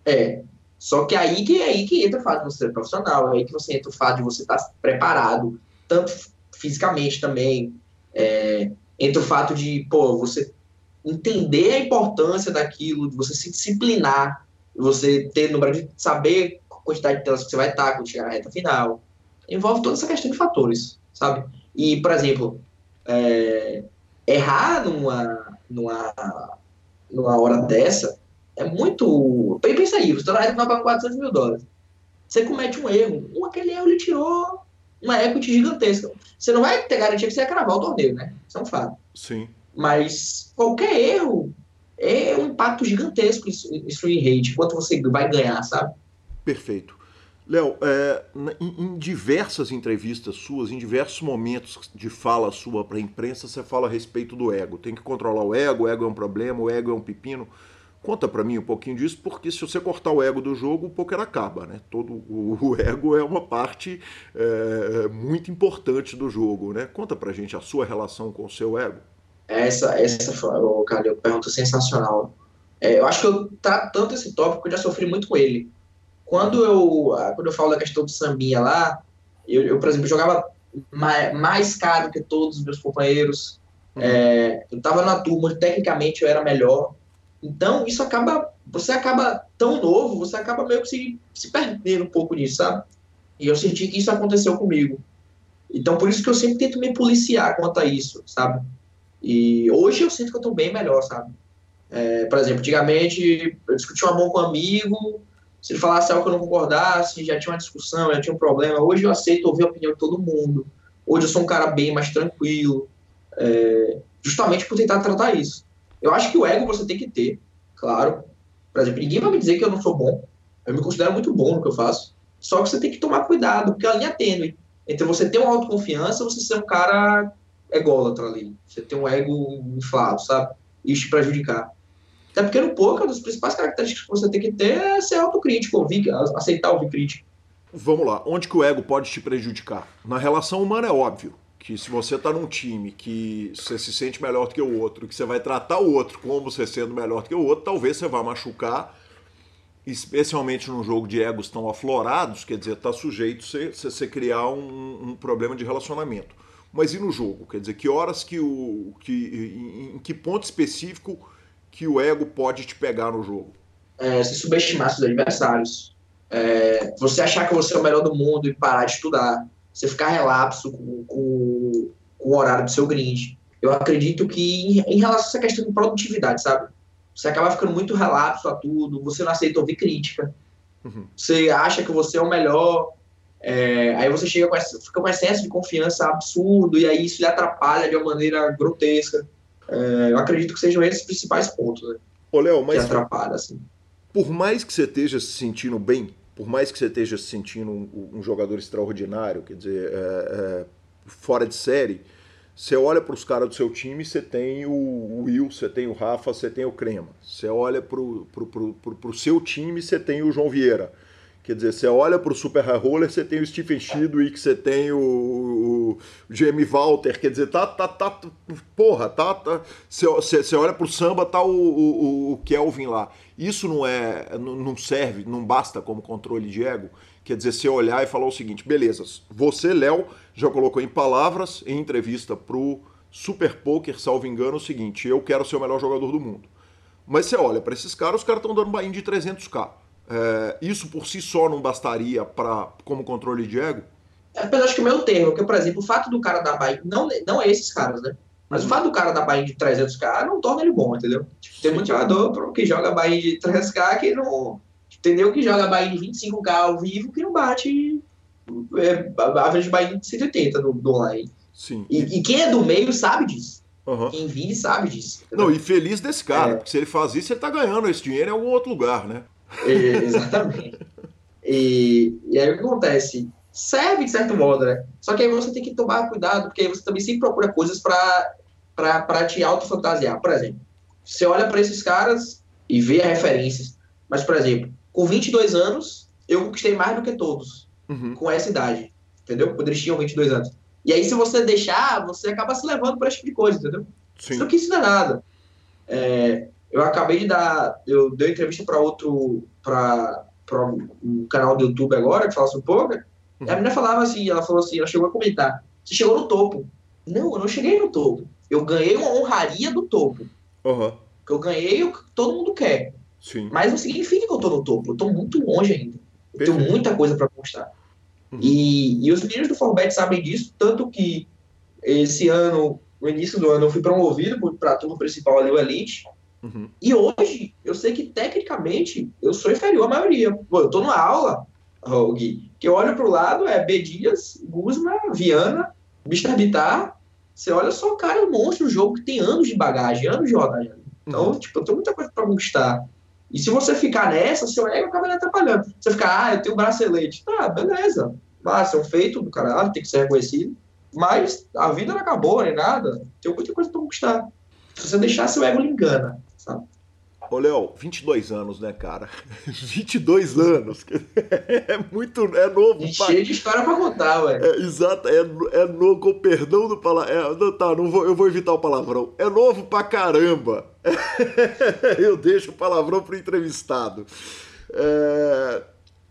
é. Só que aí que, aí que entra o fato de você ser profissional, aí que você entra o fato de você estar preparado, tanto fisicamente também, é, entra o fato de, pô, você entender a importância daquilo, de você se disciplinar, você ter número de saber a quantidade de telas que você vai estar quando chegar na reta final. Envolve toda essa questão de fatores, sabe? E, por exemplo, é, errar numa, numa, numa hora dessa é muito. Pensa aí, você vai pagar 400 mil dólares. Você comete um erro. Um, aquele erro ele tirou uma equity gigantesca. Você não vai ter garantia que você vai cravar o torneio, né? Isso é um fato. Sim. Mas qualquer erro é um impacto gigantesco isso, isso em rate, quanto você vai ganhar, sabe? Perfeito. Léo, é, em, em, diversas entrevistas suas, em diversos momentos de fala sua para a imprensa, você fala a respeito do ego. Tem que controlar o ego, o ego é um problema, o ego é um pepino. Conta para mim um pouquinho disso, porque se você cortar o ego do jogo, o poker acaba, né? Todo o, o ego é uma parte é, muito importante do jogo, né? Conta pra gente a sua relação com o seu ego. Essa, essa foi, cara, eu pergunta sensacional. É, eu acho que eu trato tanto esse tópico que eu já sofri muito com ele. Quando eu, ah, quando eu falo da questão do sambinha lá, eu, eu por exemplo, jogava mais, mais caro que todos os meus companheiros. Uhum. É, eu estava na turma, tecnicamente eu era melhor. Então, isso acaba. Você acaba tão novo, você acaba meio que se, se perdendo um pouco nisso, sabe? E eu senti que isso aconteceu comigo. Então, por isso que eu sempre tento me policiar quanto a isso, sabe? E hoje eu sinto que eu estou bem melhor, sabe? É, por exemplo, antigamente eu discuti uma mão com um amigo, se ele falasse algo que eu não concordasse, já tinha uma discussão, já tinha um problema. Hoje eu aceito ouvir a opinião de todo mundo. Hoje eu sou um cara bem mais tranquilo, é, justamente por tentar tratar isso. Eu acho que o ego você tem que ter, claro. Por exemplo, ninguém vai me dizer que eu não sou bom. Eu me considero muito bom no que eu faço. Só que você tem que tomar cuidado, porque a linha é tênue entre você ter uma autoconfiança você ser um cara ególatra ali. Você ter um ego inflado, sabe? Isso te prejudicar. Até porque no poker, uma das principais características que você tem que ter é ser autocrítico, ouvir, aceitar ouvir crítica. Vamos lá, onde que o ego pode te prejudicar? Na relação humana é óbvio que se você está num time que você se sente melhor do que o outro, que você vai tratar o outro como você sendo melhor do que o outro, talvez você vá machucar, especialmente num jogo de egos tão aflorados, quer dizer, está sujeito você, você criar um, um, problema de relacionamento. Mas e no jogo? Quer dizer, que horas que o. Que, em, em que ponto específico que o ego pode te pegar no jogo? É, se subestimar seus adversários. É, você achar que você é o melhor do mundo e parar de estudar. Você ficar relapso com, com, com o horário do seu grind. Eu acredito que em, em relação a essa questão de produtividade, sabe? Você acaba ficando muito relapso a tudo, você não aceita ouvir crítica. Uhum. Você acha que você é o melhor, é, aí você chega com fica com excesso de confiança absurdo, e aí isso lhe atrapalha de uma maneira grotesca. É, eu acredito que sejam esses os principais pontos, né? Ô, Léo, mas. Que atrapalha, assim. Por mais que você esteja se sentindo bem, por mais que você esteja se sentindo um, um jogador extraordinário, quer dizer, é, é, fora de série, você olha para os caras do seu time, você tem o Will, você tem o Rafa, você tem o Crema. Você olha para o seu time, você tem o João Vieira. Quer dizer, você olha para o Super High Roller, você tem o Stephen Chidwick, você tem o, o Jamie Walter, quer dizer, tá, tá, tá, porra, tá, tá você, você olha para o samba, tá o, o, o, Kelvin lá. Isso não é, não serve, não basta como controle de ego. Quer dizer, você olhar e falar o seguinte, beleza, você, Léo, já colocou em palavras, em entrevista pro Super Poker, salvo engano, o seguinte, eu quero ser o melhor jogador do mundo. Mas você olha para esses caras, os caras estão dando bain de 300k. É, isso por si só não bastaria para como controle de ego? É, eu acho que o meu termo, que por exemplo, o fato do cara dar buy, não, não é esses caras, né? Mas o fato do cara dar buy de 300k não torna ele bom, entendeu? Tipo, tem muito jogador que joga buy de 300k que não. Entendeu? Que joga buy de 25k ao vivo que não bate é, a vez de buy de 180 do, do online. Sim. E, e, quem é do meio sabe disso. Uhum. Quem vive sabe disso. Entendeu? Não, e feliz desse cara, é. porque se ele faz isso, ele tá ganhando esse dinheiro em algum outro lugar, né? É, exatamente. E, e aí o que acontece? Serve de certo modo, né? Só que aí você tem que tomar cuidado, porque aí você também sempre procura coisas para te autofantasiar. Por exemplo, você olha para esses caras e vê referências. Mas, por exemplo, com 22 anos, eu conquistei mais do que todos uhum. com essa idade. Entendeu? Quando eles tinham 22 anos. E aí, se você deixar, você acaba se levando para esse tipo de coisa, entendeu? Sim. Isso aqui isso não é nada. É, eu acabei de dar, eu dei entrevista para outro, para um canal do YouTube agora, que fala sobre poker, uhum. e a menina falava assim, ela falou assim, ela chegou a comentar, você chegou no topo. Não, eu não cheguei no topo. Eu ganhei uma honraria do topo. Uhum. Que eu ganhei o que todo mundo quer. Sim. Mas não significa que eu tô no topo. Eu tô muito longe ainda. Eu tenho muita coisa para mostrar. Uhum. E, e os meninos do Forbet sabem disso, tanto que esse ano, no início do ano, eu fui promovido para a turma principal ali, o Elite. Uhum. E hoje, eu sei que tecnicamente eu sou inferior à maioria. Pô, eu tô numa aula, Gui, que eu olho pro lado, é B. Dias, Guzma, Viana, Mr. Bitar. Você olha só, cara, um monstro, um jogo que tem anos de bagagem, anos de rodagem. Então, uhum. tipo, eu tenho muita coisa para conquistar. E se você ficar nessa, seu ego acaba lhe atrapalhando. Você ficar, ah, eu tenho um bracelete. Tá, beleza. Mas é um feito do caralho, tem que ser reconhecido. Mas a vida não acabou, nem nada. Tem muita coisa para conquistar. Se você deixar, seu ego lhe engana? Ô, Léo, 22 anos, né, cara? 22 anos. É muito. É novo. E cheio de história pra contar, ué. É, exato, é, é novo, com perdão do palavrão. É, não, tá, não vou, eu vou evitar o palavrão. É novo pra caramba. eu deixo o palavrão pro entrevistado. É,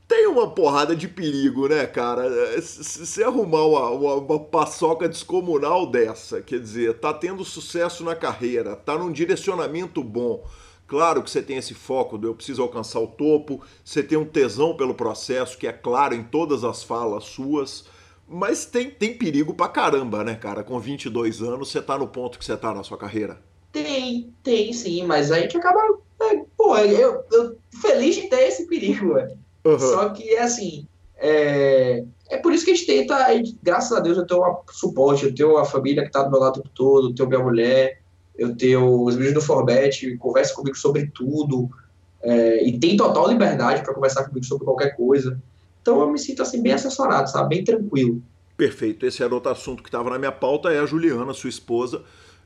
tem uma porrada de perigo, né, cara? Se arrumar uma, uma, uma, paçoca descomunal dessa, quer dizer, tá tendo sucesso na carreira, tá num direcionamento bom Claro que você tem esse foco do eu preciso alcançar o topo, você tem um tesão pelo processo, que é claro em todas as falas suas, mas tem, tem perigo pra caramba, né, cara? Com 22 anos, você tá no ponto que você tá na sua carreira? Tem, tem sim, mas a gente acaba. É, pô, eu, eu feliz de ter esse perigo, velho. Uhum. Só que é assim. É, é por isso que a gente tenta, a gente, graças a Deus, eu tenho um suporte, eu tenho a família que tá do meu lado todo, eu tenho minha mulher, eu tenho os meninos do Forbet, conversa comigo sobre tudo, é, e tem total liberdade para conversar comigo sobre qualquer coisa. Então eu me sinto assim bem assessorado, sabe? Bem tranquilo. Perfeito. Esse era outro assunto que estava na minha pauta, é a Juliana, sua esposa,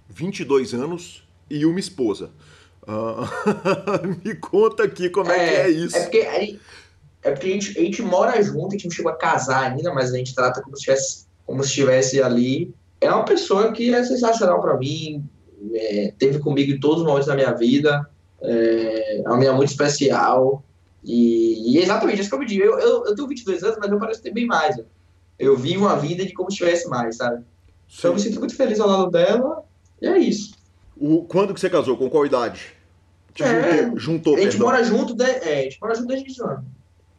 22 anos e uma esposa. Uh, me conta aqui como é, é, que é isso. É porque, é porque a, gente, a gente mora junto, a gente não chegou a casar ainda, mas a gente trata como se estivesse, como se estivesse ali. É uma pessoa que é sensacional para mim, é, teve comigo em todos os momentos da minha vida, é, é uma menina muito especial, e, e, é exatamente isso que eu me digo. Eu, eu, eu tenho 22 anos, mas eu pareço ter bem mais. Eu vivo uma vida de como se tivesse mais, sabe? Sim. Então eu me sinto muito feliz ao lado dela, e é isso. O, quando que você casou? Com qual idade? Te é, juntou, juntou, a gente perdão. mora junto, de, é, a gente mora junto desde o ano.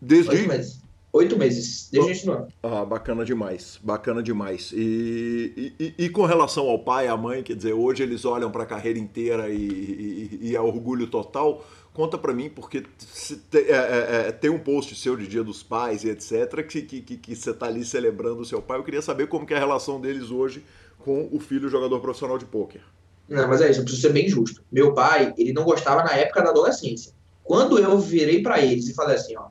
Desde? Oito meses. Oito meses, desde o início do ano. Ah, bacana demais, bacana demais. E, e, e, com relação ao pai e à mãe, quer dizer, hoje eles olham para a carreira inteira e, e, e é orgulho total. Conta para mim, porque te, é, é, é, tem um post seu de Dia dos Pais e etc, que, que, que, que você está ali celebrando o seu pai. Eu queria saber como que é a relação deles hoje com o filho jogador profissional de pôquer. Não, mas é isso, eu preciso ser bem justo. Meu pai, ele não gostava na época da adolescência. Quando eu virei para eles e falei assim, ó,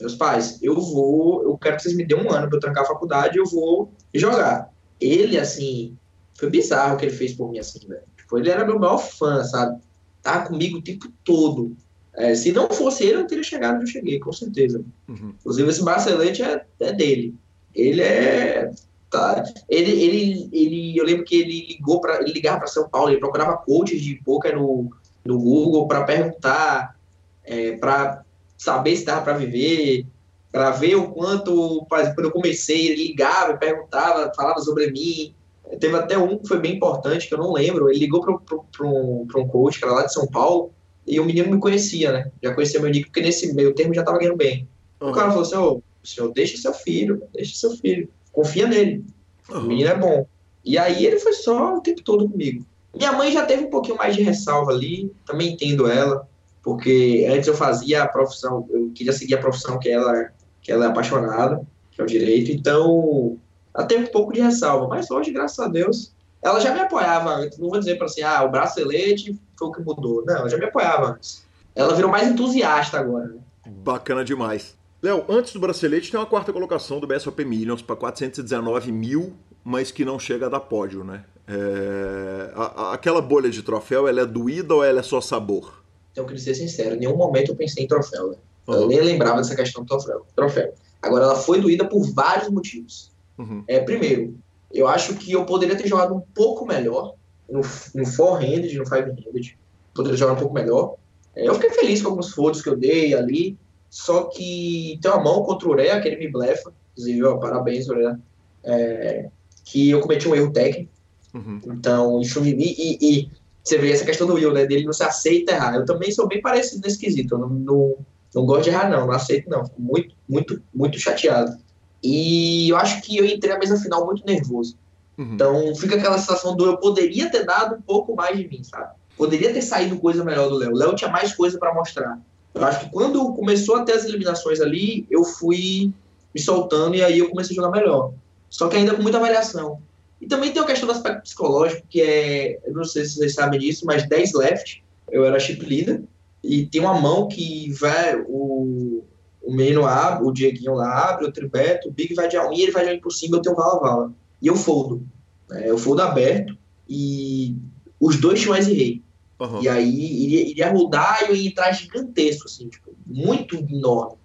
meus pais, eu vou, eu quero que vocês me dêem um ano para eu trancar a faculdade, eu vou jogar. Ele, assim, foi bizarro o que ele fez por mim, assim, velho. Tipo, ele era meu maior fã, sabe? Tá comigo o tempo todo. É, se não fosse ele, eu não teria chegado onde eu cheguei, com certeza. Uhum. Inclusive, esse bracelete é, é dele. Ele é. Tá, ele, ele, ele, eu lembro que ele ligou para ele ligava para São Paulo, ele procurava coaches de poker no, no Google para perguntar, é, para saber se dava para viver, para ver o quanto, quando eu comecei, ele ligava, perguntava, falava sobre mim. Teve até um que foi bem importante, que eu não lembro. Ele ligou para um, um coach, que era lá de São Paulo, e o menino me conhecia, né? Já conhecia meu nick, porque nesse meio termo já estava ganhando bem. Uhum. O cara falou assim: Ô, senhor, deixa seu filho, deixa seu filho, confia nele. Uhum. O menino é bom. E aí ele foi só o tempo todo comigo. Minha mãe já teve um pouquinho mais de ressalva ali, também entendo ela porque antes eu fazia a profissão, eu queria seguir a profissão que ela, que ela é apaixonada, que é o direito, então até um pouco de ressalva, mas hoje, graças a Deus, ela já me apoiava não vou dizer para assim, ah, o bracelete foi o que mudou, não, ela já me apoiava antes. Ela virou mais entusiasta agora, né? Bacana demais. Léo, antes do bracelete tem uma quarta colocação do BSOP Millions para 419 mil, mas que não chega a dar pódio, né? É... A, a, aquela bolha de troféu, ela é doída ou ela é só sabor? Então, eu queria ser sincero, em nenhum momento eu pensei em troféu. Né? Eu nem lembrava dessa questão do troféu. troféu. Agora, ela foi doída por vários motivos. Uhum. É, primeiro, eu acho que eu poderia ter jogado um pouco melhor no, no four-handed, no five-handed. Poderia jogar um pouco melhor. É, eu fiquei feliz com alguns fotos que eu dei ali, só que tem uma mão contra o Urea, que ele me blefa. Inclusive, ó, parabéns, Urea. É, que eu cometi um erro técnico. Uhum. Então, isso me. E, e, você vê essa questão do Will, né? Dele não se aceita errar. Eu também sou bem parecido nesse quesito. Eu não, não, não gosto de errar, não. Não aceito, não. Fico muito, muito, muito chateado. E eu acho que eu entrei na mesa final muito nervoso. Uhum. Então fica aquela sensação do eu poderia ter dado um pouco mais de mim, sabe? Poderia ter saído coisa melhor do Léo. O Léo tinha mais coisa para mostrar. Eu acho que quando começou a ter as eliminações ali, eu fui me soltando e aí eu comecei a jogar melhor. Só que ainda com muita variação. E também tem a questão do aspecto psicológico, que é, eu não sei se vocês sabem disso, mas 10 left eu era chip leader, e tem uma mão que vai, o, o menino abre, o Dieguinho lá abre, o Tribeto, o Big vai de alminha, ele vai de alminha por cima, eu tenho vala-vala. E eu foldo. Né? Eu foldo aberto, e os dois tinham Ice Rei. Uhum. E aí iria, iria rodar e eu ia entrar gigantesco, assim, tipo, muito enorme.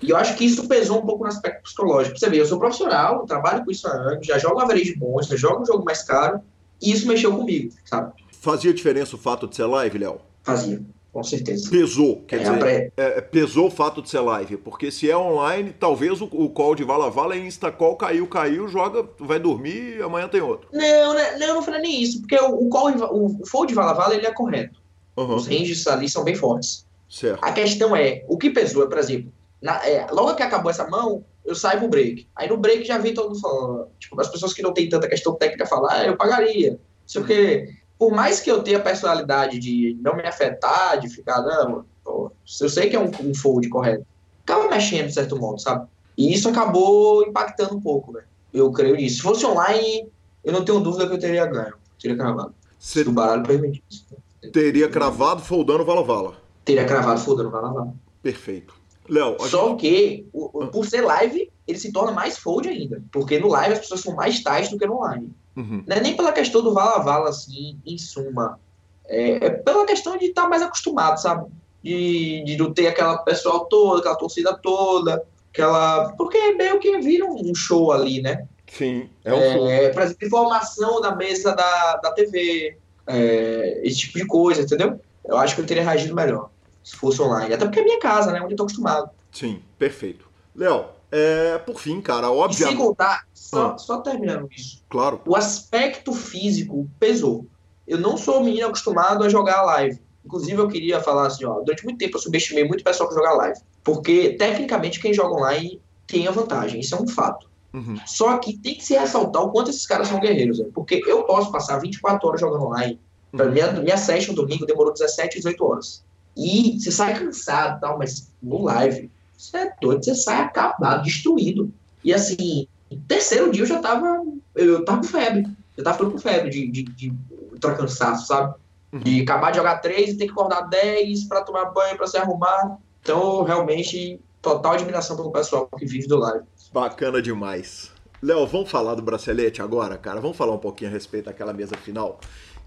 E eu acho que isso pesou um pouco no aspecto psicológico. Você vê, eu sou profissional, trabalho com isso há anos, já jogo average bom, já jogo um jogo mais caro, e isso mexeu comigo, sabe? Fazia diferença o fato de ser live, Léo? Fazia, com certeza. Pesou, quer é, dizer, pré... é, pesou o fato de ser live, porque se é online, talvez o, o call de Vala Vala é insta-call, caiu, caiu, joga, vai dormir, amanhã tem outro. Não, né, não, não falei nem isso, porque o, o call, o, o fold de Vala Vala, ele é correto. Uhum. Os ranges ali são bem fortes. Certo. A questão é, o que pesou é, por exemplo, na, é, logo que acabou essa mão, eu saio pro break. Aí no break já vi todo mundo falando, tipo, as pessoas que não tem tanta questão técnica falar, ah, eu pagaria. O que. Por mais que eu tenha a personalidade de não me afetar, de ficar, não, pô, eu sei que é um, um fold correto. Acaba mexendo de certo modo, sabe? E isso acabou impactando um pouco, velho. Eu creio nisso. Se fosse online, eu não tenho dúvida que eu teria ganho. Teria cravado. Se o baralho permitisse. Teria cravado foldando vala-vala. Teria cravado foldando vala-vala. Perfeito. Léo, Só gente... que, o, por ser live, ele se torna mais fold ainda. Porque no live as pessoas são mais tais do que no online. Uhum. Não é nem pela questão do vala-vala, assim, em suma. É, é pela questão de estar tá mais acostumado, sabe? De, de não ter aquela pessoal toda, aquela torcida toda, aquela. Porque meio que vira um show ali, né? Sim, é um show. É, por exemplo, informação da mesa da, da TV, é, esse tipo de coisa, entendeu? Eu acho que eu teria reagido melhor se fosse online. Até porque é minha casa, né? Onde eu tô acostumado. Sim, perfeito. Léo, é, por fim, cara, óbvio. E sem contar, só, ah. só terminando isso. Claro. O aspecto físico pesou. Eu não sou um menino acostumado a jogar live. Inclusive, eu queria falar assim, ó, durante muito tempo eu subestimei muito o pessoal que joga live. Porque, tecnicamente, quem joga online tem a vantagem. Isso é um fato. Uhum. Só que tem que se ressaltar o quanto esses caras são guerreiros. Né? Porque eu posso passar 24 horas jogando online. Uhum. Minha, minha session domingo demorou 17, 18 horas. E você sai cansado tal, mas no live, você é doido, você sai acabado, destruído. E assim, terceiro dia eu já tava. Eu tava com febre. Eu tava ficando com febre de, de, de cansaço, sabe? Uhum. De acabar de jogar três e ter que acordar 10 para tomar banho, para se arrumar. Então, realmente, total admiração pelo pessoal que vive do live. Bacana demais. Léo, vamos falar do bracelete agora, cara? Vamos falar um pouquinho a respeito daquela mesa final?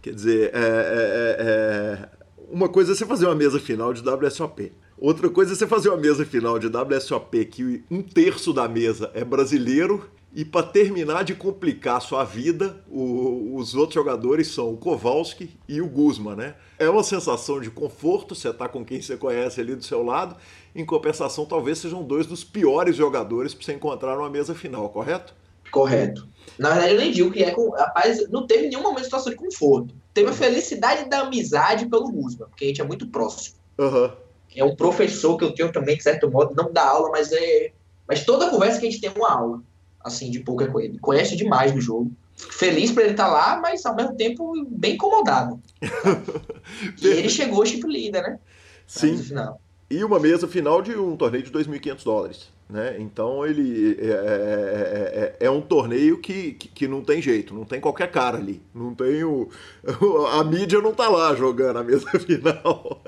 Quer dizer, é, é, é, é uma coisa é você fazer uma mesa final de WSOP. Outra coisa é você fazer uma mesa final de WSOP que um terço da mesa é brasileiro e para terminar de complicar a sua vida, o, os outros jogadores são o Kowalski e o Guzman, né? É uma sensação de conforto, você tá com quem você conhece ali do seu lado. Em compensação, talvez sejam dois dos piores jogadores para você encontrar numa mesa final, correto? Correto. Na verdade, eu nem digo que é com. Rapaz, não teve nenhum momento de situação de conforto. Teve a felicidade da amizade pelo Guzman, porque a gente é muito próximo. Uhum. É um professor que eu tenho também, de certo modo, não dá aula, mas é. Mas toda conversa que a gente tem é uma aula, assim, de poker com ele. Conhece demais do jogo. Feliz por ele estar tá lá, mas ao mesmo tempo bem incomodado. e ele chegou chip líder, né? Sim. E uma mesa final de um torneio de 2.500 dólares. Né? Então ele é, é, é, é, um torneio que, que, não tem jeito, não tem qualquer cara ali. Não tem o. A mídia não tá lá jogando a mesa final.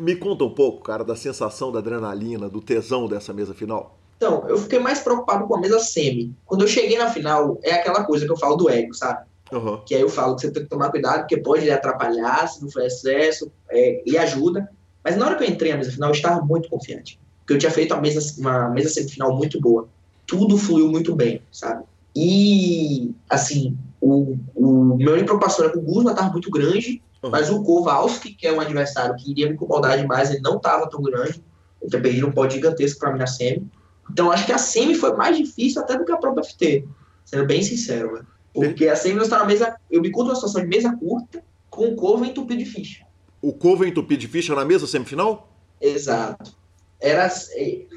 Me conta um pouco, cara, da sensação da adrenalina, do tesão dessa mesa final. Então, eu fiquei mais preocupado com a mesa semi. Quando eu cheguei na final, é aquela coisa que eu falo do ego, sabe? Uhum. Que aí eu falo que você tem que tomar cuidado, porque pode lhe atrapalhar, se não for excesso, é, e ajuda. Mas na hora que eu entrei na mesa final, eu estava muito confiante porque eu tinha feito uma mesa, uma mesa semifinal muito boa. Tudo fluiu muito bem, sabe? E, assim, o, o meu preocupação era que o Guzman estava muito grande, uhum. mas o Kowalski, que é um adversário que iria me incomodar demais, ele não estava tão grande. Eu tinha perdido um pó gigantesco para mim na semi. Então, acho que a semi foi mais difícil até do que a própria FT, sendo bem sincero, né? Porque a semi está na mesa. Eu me encontro numa situação de mesa curta com o Coven entupido de ficha. O Coven entupido de ficha na mesa semifinal? Exato era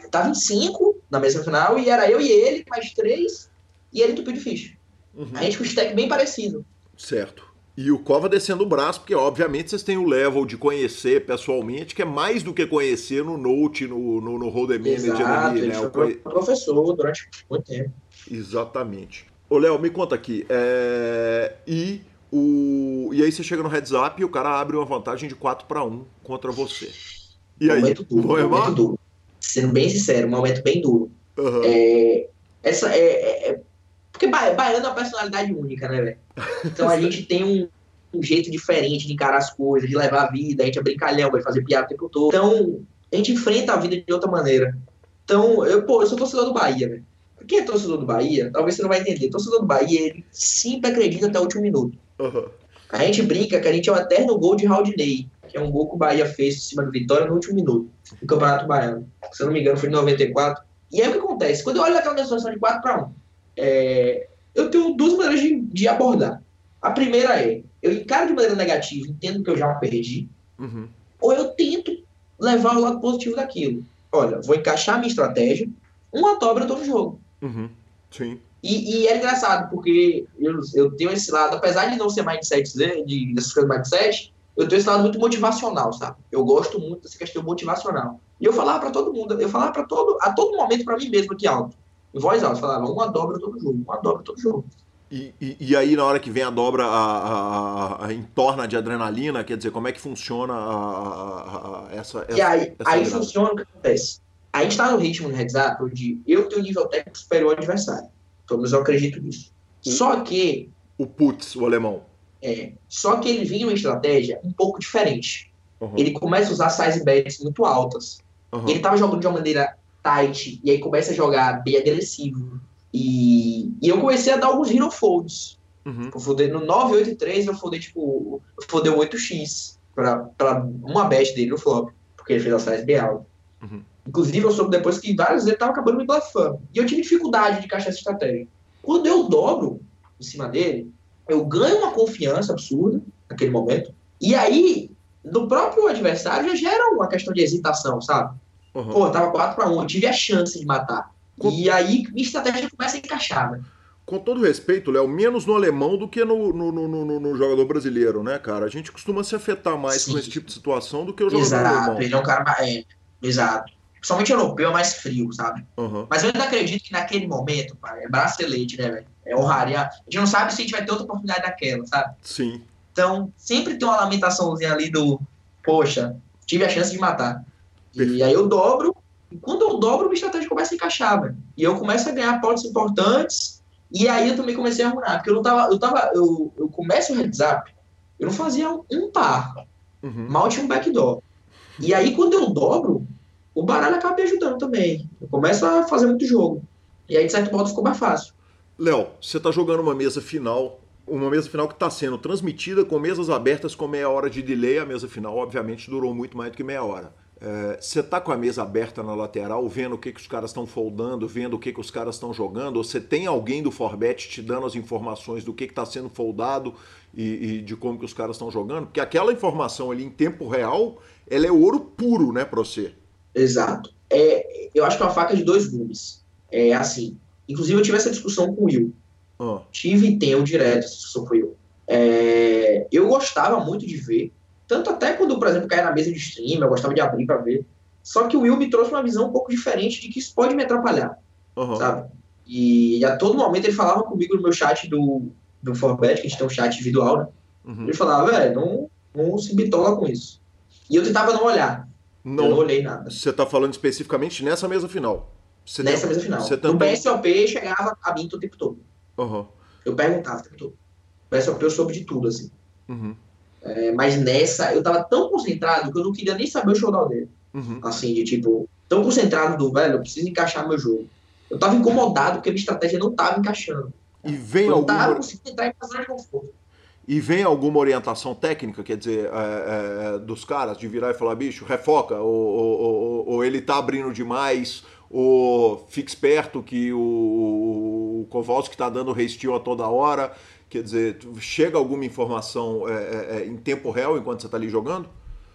tava em cinco na mesa final e era eu e ele, mais três, e ele entupiu de ficha. Uhum. A gente com o stack bem parecido. Certo. E o Cova descendo o braço, porque obviamente vocês têm o level de conhecer pessoalmente, que é mais do que conhecer no Note, no, no, no Holder Manager ali, né? Ele foi professor durante muito tempo. Exatamente. Ô, Léo, me conta aqui. É... E O... E aí você chega no heads up e o cara abre uma vantagem de 4 para 1 contra você. E aí? Momento duro, Vou remar? momento duro. Sendo bem sincero, um momento bem duro. Aham. É, essa é, é- é- porque ba- baiano é uma personalidade única, né, velho? Então a gente tem um, um jeito diferente de encarar as coisas, de levar a vida, a gente é brincalhão, vai fazer piada o tempo todo. Então, a gente enfrenta a vida de outra maneira. Então, eu, pô, eu sou torcedor do Bahia, velho. Quem é torcedor do Bahia, talvez você não vai entender. Torcedor do Bahia, ele sempre acredita até o último minuto. Aham. A gente brinca que a gente é o eterno gol de Raudinei, que é um gol que o Bahia fez em cima do Vitória no último minuto, do Campeonato Baiano. Se eu não me engano, foi em 94. E aí o que acontece? Quando eu olho aquela situação de 4 para 1, é, eu tenho duas maneiras de, de abordar. A primeira é, eu encaro de maneira negativa, entendo que eu já perdi, Uhum. ou eu tento levar o lado positivo daquilo. Olha, vou encaixar a minha estratégia, uma dobra eu tô no jogo. Uhum. Sim. E, e é engraçado, porque eu, eu tenho esse lado, apesar de não ser mindset, né, de, dessas coisas mindset, eu tenho esse lado muito motivacional, sabe? Eu gosto muito dessa questão motivacional. E eu falava pra todo mundo, eu falava para todo, a todo momento pra mim mesmo aqui alto, em voz alta, eu falava, uma dobra todo jogo, uma dobra todo jogo. E, e, e aí, na hora que vem a dobra, a, a, a entorna de adrenalina, quer dizer, como é que funciona a, a- a- essa, E aí, essa aí funciona o que acontece. A gente tá no ritmo no heads up onde eu tenho um nível técnico superior ao adversário. Pelo menos eu acredito nisso. Só que O putz, o alemão. É, só que ele vinha uma estratégia um pouco diferente. Uhum. Ele começa a usar size bets muito altas. Uhum. Ele tava jogando de uma maneira tight, e aí começa a jogar bem agressivo. E, e eu comecei a dar alguns hero folds. Uhum. Eu foldei no 983, eu foldei tipo. Eu foldei o 8x pra, pra uma bet dele no flop, porque ele fez a size bem alta. Uhum. Inclusive, eu soube depois que vários vezes ele tava acabando me blufando. E eu tive dificuldade de encaixar essa estratégia. Quando eu dobro em cima dele, eu ganho uma confiança absurda naquele momento. E aí, no próprio adversário, já gera uma questão de hesitação, sabe? Uhum. Pô, tava 4 para 1, eu tive a chance de matar. Com- E aí, minha estratégia começa a encaixar, né? Com todo respeito, Léo, menos no alemão do que no, no, no, no- jogador brasileiro, né, cara? A gente costuma se afetar mais Sim. com esse tipo de situação do que o jogador Exato, alemão. ele é um cara mais. É, exato. Principalmente europeu é mais frio, sabe? Uhum. Mas eu ainda acredito que naquele momento, pai, é bracelete, né, velho? É honraria. A gente não sabe se a gente vai ter outra oportunidade daquela, sabe? Sim. Então, sempre tem uma lamentaçãozinha ali do, poxa, tive a chance de matar. E Perfeito. aí eu dobro, e quando eu dobro, minha estratégia começa a encaixar, velho. E eu começo a ganhar pontos importantes, e aí eu também comecei a arruinar, porque eu não tava, eu tava, eu, eu começo o heads up, eu não fazia um par, Uhum. mal tinha um backdoor. E aí quando eu dobro, o baralho acaba me ajudando também. Eu começo a fazer muito jogo. E aí, de certo modo, ficou mais fácil. Léo, você tá jogando uma mesa final, uma mesa final que está sendo transmitida com mesas abertas com meia hora de delay. A mesa final, obviamente, durou muito mais do que meia hora. É, você tá com a mesa aberta na lateral, vendo o que, que os caras estão foldando, vendo o que, que os caras estão jogando, ou você tem alguém do Forbet te dando as informações do que está sendo foldado e, e de como que os caras estão jogando? Porque aquela informação ali em tempo real, ela é ouro puro, né, pra você. Exato. É, eu acho que é uma faca de dois gumes. É assim. Inclusive, eu tive essa discussão com o Will. Ah, Tive e tenho direto essa discussão com o Will. É, eu gostava muito de ver. Tanto até quando, por exemplo, caía na mesa de stream, eu gostava de abrir para ver. Só que o Will me trouxe uma visão um pouco diferente de que isso pode me atrapalhar, aham. sabe? E a todo momento ele falava comigo no meu chat do, do Forbet, que a gente tem um chat individual, né? Uhum. Ele falava, velho, não, não se bitola com isso. E eu tentava não olhar. Eu não Não, olhei nada. você tá falando especificamente nessa mesa final. Você nessa tem- mesa final. Você No. PSOP chegava a mim o tempo todo. Aham. Eu perguntava o tempo todo. No PSOP eu soube de tudo, assim. Uhum. É, mas nessa, eu tava tão concentrado que eu não queria nem saber o showdown dele. Uhum. Assim, de tipo, tão concentrado do, velho, eu preciso encaixar meu jogo. Eu tava incomodado porque a minha estratégia não tava encaixando. E vem Eu não alguma... tava conseguindo entrar em zona de conforto. E vem alguma orientação técnica, quer dizer, é, é, dos caras, de virar e falar, bicho, refoca, ou, ou- ou- ou ele tá abrindo demais, ou fica esperto que o, o Kowalski tá dando restio a toda hora. Quer dizer, chega alguma informação é, é, é, em tempo real enquanto você tá ali jogando?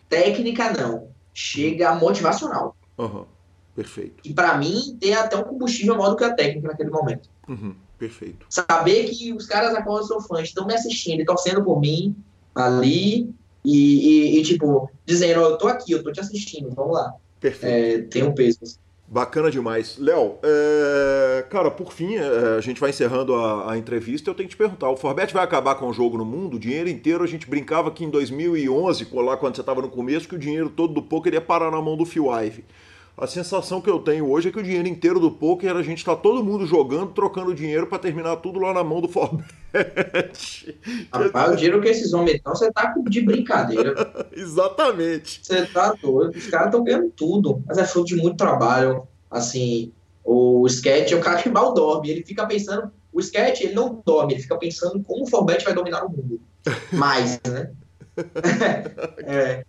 Técnica, não. Chega motivacional. Aham, perfeito. E pra mim, tem até um combustível maior do que a técnica naquele momento. Uhum, perfeito. Saber que os caras a qual eu sou fã estão me assistindo e torcendo por mim ali e, e- e, tipo, dizendo, eu tô aqui, eu tô te assistindo, vamos lá. Perfeito. É, tem um peso. Bacana demais. Léo, é... cara, por fim, é... a gente vai encerrando a, a, entrevista. Eu tenho que te perguntar: o Forbet vai acabar com o jogo no mundo? O dinheiro inteiro, a gente brincava que em 2011, lá quando você estava no começo, que o dinheiro todo do poker ia parar na mão do Phil Ive. A sensação que eu tenho hoje é que o dinheiro inteiro do poker, a gente está todo mundo jogando, trocando dinheiro para terminar tudo lá na mão do Forbet. Rapaz, o dinheiro que esses homens estão, você tá de brincadeira. Exatamente. Você tá doido. Os caras estão ganhando tudo. Mas é fruto de muito trabalho. Assim, o sketch é o cara que mal dorme. Ele fica pensando. O sketch, ele não dorme, ele fica pensando como o Forbet vai dominar o mundo. Mais, né? é.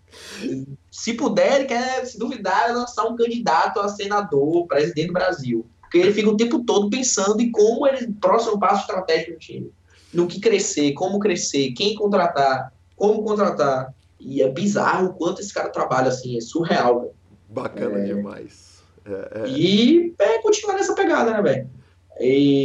Se puder, ele quer, se duvidar, lançar um candidato a senador, presidente do Brasil. Porque ele fica o tempo todo pensando em como ele, próximo passo estratégico do time. No que crescer, como crescer, quem contratar, como contratar. E é bizarro o quanto esse cara trabalha assim, é surreal. Véio. Bacana é... demais. É, é... E é, continuar nessa pegada, né, velho?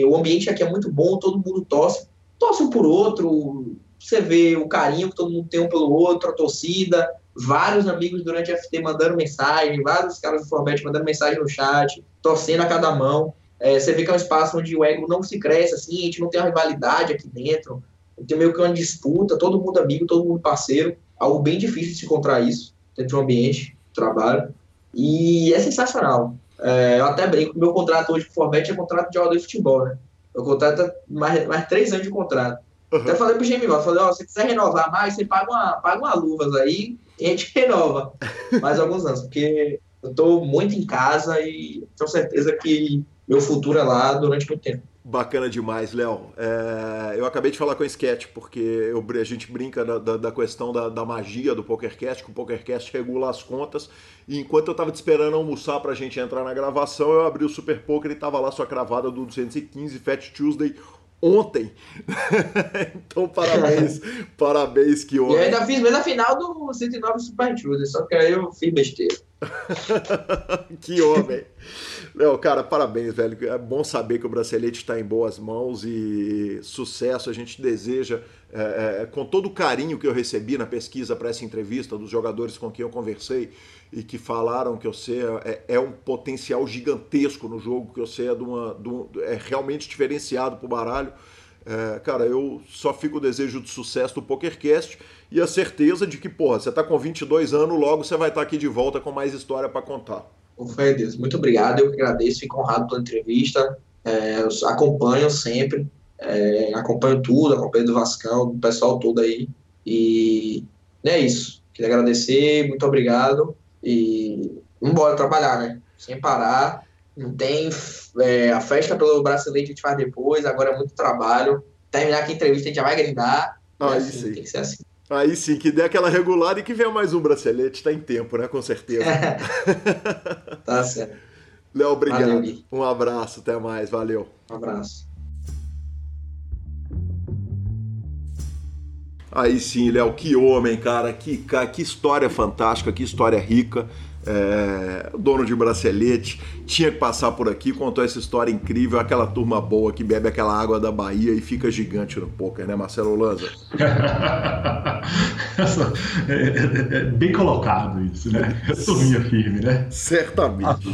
O ambiente aqui é muito bom, todo mundo torce, torce um por outro, você vê o carinho que todo mundo tem um pelo outro, a torcida, vários amigos durante a FT mandando mensagem, vários caras do Forbet mandando mensagem no chat, torcendo a cada mão. É, você vê que é um espaço onde o ego não se cresce, assim, a gente não tem uma rivalidade aqui dentro, tem meio que uma disputa, todo mundo amigo, todo mundo parceiro, algo bem difícil de se encontrar isso dentro de um ambiente trabalho, e é sensacional. É, eu até brinco, meu contrato hoje com o Forbet é contrato de jogador de futebol, né? Meu contrato é mais, mais três anos de contrato. Uhum. Até falei pro Jamie falei, ó, oh, se você quiser renovar mais, você paga uma, paga uma luvas aí e a gente renova mais alguns anos, porque eu tô muito em casa e tenho certeza que meu futuro é lá durante muito tempo. Bacana demais, Léo. É, eu acabei de falar com o Sketch, porque eu, a gente brinca da, da, da questão da, da, magia do PokerCast, que o PokerCast regula as contas. E enquanto eu estava te esperando almoçar para a gente entrar na gravação, eu abri o Super Poker e estava lá sua cravada do 215 Fat Tuesday ontem. então, parabéns, parabéns que ontem. E eu ainda fiz mesmo a final do 109 Super Tuesday, só que aí eu fiz besteira. que homem. Léo, cara, parabéns, velho. É bom saber que o bracelete está em boas mãos e sucesso. A gente deseja, é, é, com todo o carinho que eu recebi na pesquisa para essa entrevista dos jogadores com quem eu conversei e que falaram que você é, é um potencial gigantesco no jogo, que você é, de uma, de um, é realmente diferenciado para o baralho. É, cara, eu só fico o desejo de sucesso do PokerCast e a certeza de que, porra, você está com 22 anos, logo você vai estar tá aqui de volta com mais história para contar. Deus. Muito obrigado, eu que agradeço, fico honrado pela entrevista. É, acompanho sempre, é, acompanho tudo, acompanho do Vascão, do pessoal todo aí. E é isso. Queria agradecer, muito obrigado. E vamos embora trabalhar, né? Sem parar. Não tem é, a festa pelo bracelete a gente faz depois, agora é muito trabalho. Terminar aqui a entrevista, a gente já vai grindar. Ah, assim, sim. Tem que ser assim. Aí sim, que dê aquela regulada e que venha mais um bracelete, tá em tempo, né? Com certeza. tá certo. Léo, obrigado. Valeu, um abraço, até mais, valeu. Um abraço. Aí sim, Léo, que homem, cara, que, que história fantástica, que história rica é, dono de bracelete, tinha que passar por aqui, contou essa história incrível, aquela turma boa que bebe aquela água da Bahia e fica gigante no poker, né, Marcelo Lanza? é, é, é, bem colocado isso, né? Turminha firme, né? Certamente.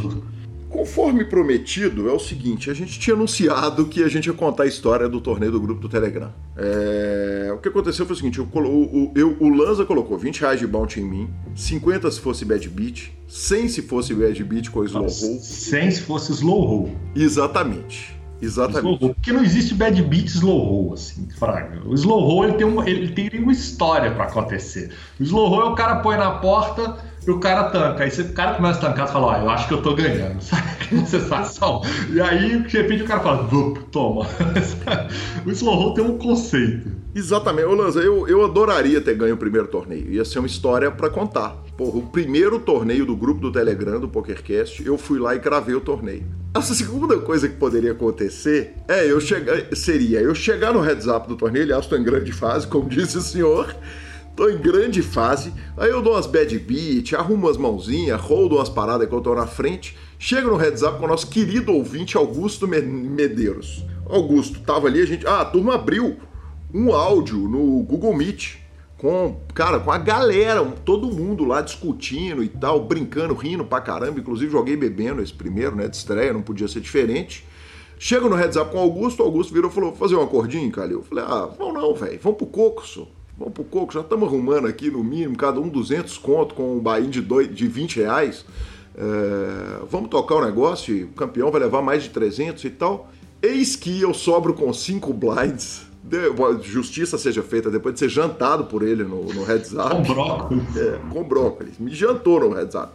Conforme prometido, é o seguinte: a gente tinha anunciado que a gente ia contar a história do torneio do grupo do Telegram. É... O que aconteceu foi o seguinte: eu, o, eu, o Lanza colocou 20 reais de bounty em mim, 50 se fosse bad beat, 100 se fosse bad beat com slow roll. 100 se fosse slow roll. Exatamente. Exatamente. Porque não existe bad beat slow roll, assim, Fraga. O slow roll ele tem, um, ele tem uma história para acontecer. O slow roll é o cara põe na porta e o cara tanca. Aí você, o cara começa a tancar e fala, ó, eu acho que eu tô ganhando. Sabe sensação? E aí, de repente, o cara fala, toma. o slow roll tem um conceito. Exatamente. Ô, Lanza, eu, eu adoraria ter ganho o primeiro torneio. Ia ser uma história para contar. Porra, o primeiro torneio do grupo do Telegram, do PokerCast, eu fui lá e gravei o torneio. A segunda coisa que poderia acontecer é eu chegar, seria eu chegar no heads up do torneio, aliás, estou em grande fase, como disse o senhor, tô em grande fase, aí eu dou umas bad beat, arrumo umas mãozinhas, roldo umas paradas que eu tô na frente, chego no heads up com o nosso querido ouvinte Augusto Medeiros. Augusto, tava ali, a gente. Ah, a turma abriu um áudio no Google Meet com, cara, com a galera, todo mundo lá discutindo e tal, brincando, rindo pra caramba. Inclusive joguei bebendo esse primeiro, né, de estreia, não podia ser diferente. Chego no heads up com o Augusto, o Augusto virou e falou: fazer um acordinho, Calil? Eu falei: ah, vamos não, velho, vamos pro Coco, só. Vamos pro Coco, já estamos arrumando aqui no mínimo, cada um 200 conto com um bain de, dois, de 20 reais. É, vamos tocar o negócio, o campeão vai levar mais de 300 e tal. Eis que eu sobro com cinco blinds. Justiça seja feita depois de ser jantado por ele no, no heads up. Com brócolis. É, com brócolis. Me jantou no heads up.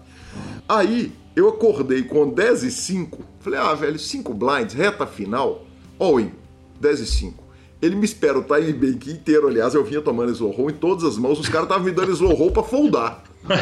Aí eu acordei com 10 e 5. Falei, ah, velho, 5 blinds, reta final. All-in, 10 e 5. Ele me espera o time bank inteiro, aliás, eu vinha tomando slow roll em todas as mãos, os caras estavam me dando slow roll pra foldar.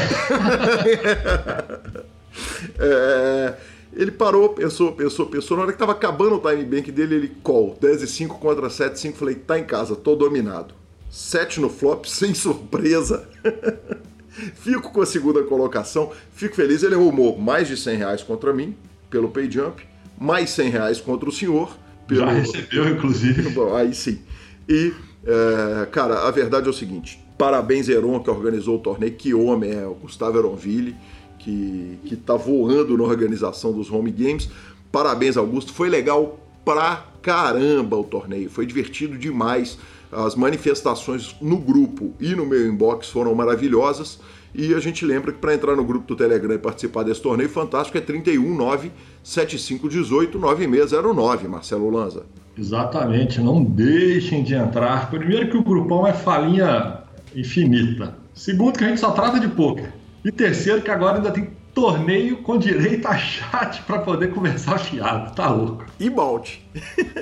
é, ele parou, pensou, pensou, pensou. Na hora que tava acabando o time bank dele, ele call. 10 e 5 contra 7 5. Falei, tá em casa, tô dominado. 7 no flop, sem surpresa. fico com a segunda colocação, fico feliz. Ele arrumou mais de 100 reais contra mim, pelo pay jump, mais 100 reais contra o senhor. Pelo... Já recebeu, inclusive. Bom, aí sim. E, é, cara, a verdade é o seguinte: parabéns, Heron, que organizou o torneio. Que homem é o Gustavo Heronville, que, que tá voando na organização dos home games. Parabéns, Augusto. Foi legal pra caramba o torneio. Foi divertido demais. As manifestações no grupo e no meu inbox foram maravilhosas. E a gente lembra que para entrar no grupo do Telegram e participar desse torneio fantástico é 319 7518 9609, Marcelo Lanza. Exatamente, não deixem de entrar. Primeiro que o grupão é falinha infinita. Segundo que a gente só trata de poker. E terceiro que agora ainda tem torneio com direito a chat para poder conversar fiado. Tá louco. E balde.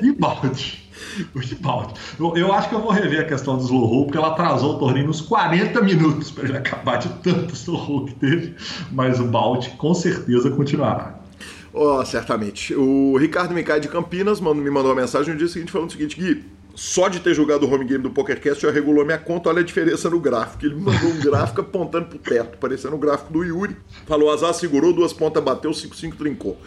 E balde. O. Eu, eu, acho que eu vou rever a questão do slow roll, porque ela atrasou o torneio nos 40 minutos para ele acabar de tanto slow roll que teve. Mas o balde com certeza continuará. Oh, certamente. O Ricardo Micai de Campinas me mandou uma mensagem no dia seguinte falando o seguinte: Gui, só de ter jogado o home game do PokerCast já regulou minha conta, olha a diferença no gráfico. Ele mandou um gráfico apontando pro teto, parecendo o um gráfico do Yuri. Falou, azar segurou, duas pontas bateu, 5-5 trincou.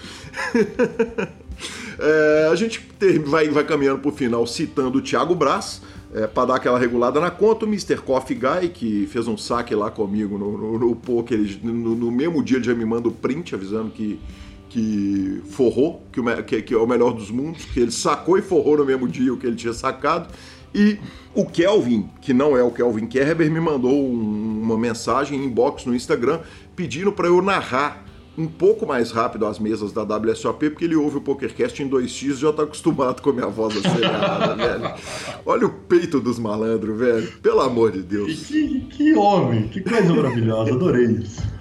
é, a gente ter, vai, vai caminhando pro final citando o Thiago Braz, é, para dar aquela regulada na conta, o Mr. Coffee Guy, que fez um saque lá comigo no, no, no poker, no, no mesmo dia ele já me manda o print avisando que que forrou, que, que, que, é o melhor dos mundos, que ele sacou e forrou no mesmo dia o que ele tinha sacado. E o Kelvin, que não é o Kelvin Kerber, me mandou um, uma mensagem inbox no Instagram pedindo para eu narrar um pouco mais rápido as mesas da WSOP, porque ele ouve o PokerCast em 2x e já tá acostumado com a minha voz acelerada, velho. Olha o peito dos malandros, velho. Pelo amor de Deus. Que, que homem, que coisa maravilhosa, adorei isso.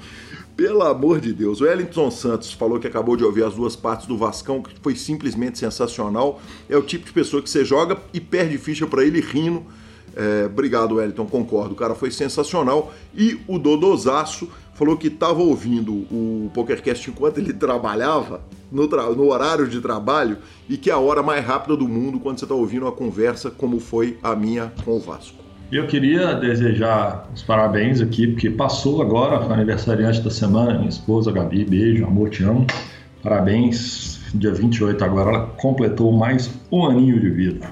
Pelo amor de Deus. O Wellington Santos falou que acabou de ouvir as duas partes do Vascão, que foi simplesmente sensacional. É o tipo de pessoa que você joga e perde ficha para ele rindo. É, obrigado, Wellington, concordo. O cara foi sensacional. E o Dodosaço falou que estava ouvindo o PokerCast enquanto ele trabalhava, no, tra no, horário de trabalho, e que é a hora mais rápida do mundo quando você está ouvindo uma conversa como foi a minha com o Vasco. Eu queria desejar os parabéns aqui, porque passou agora, foi aniversariante da semana, minha esposa Gabi, beijo, amor, te amo. Parabéns, dia 28 agora, ela completou mais um aninho de vida.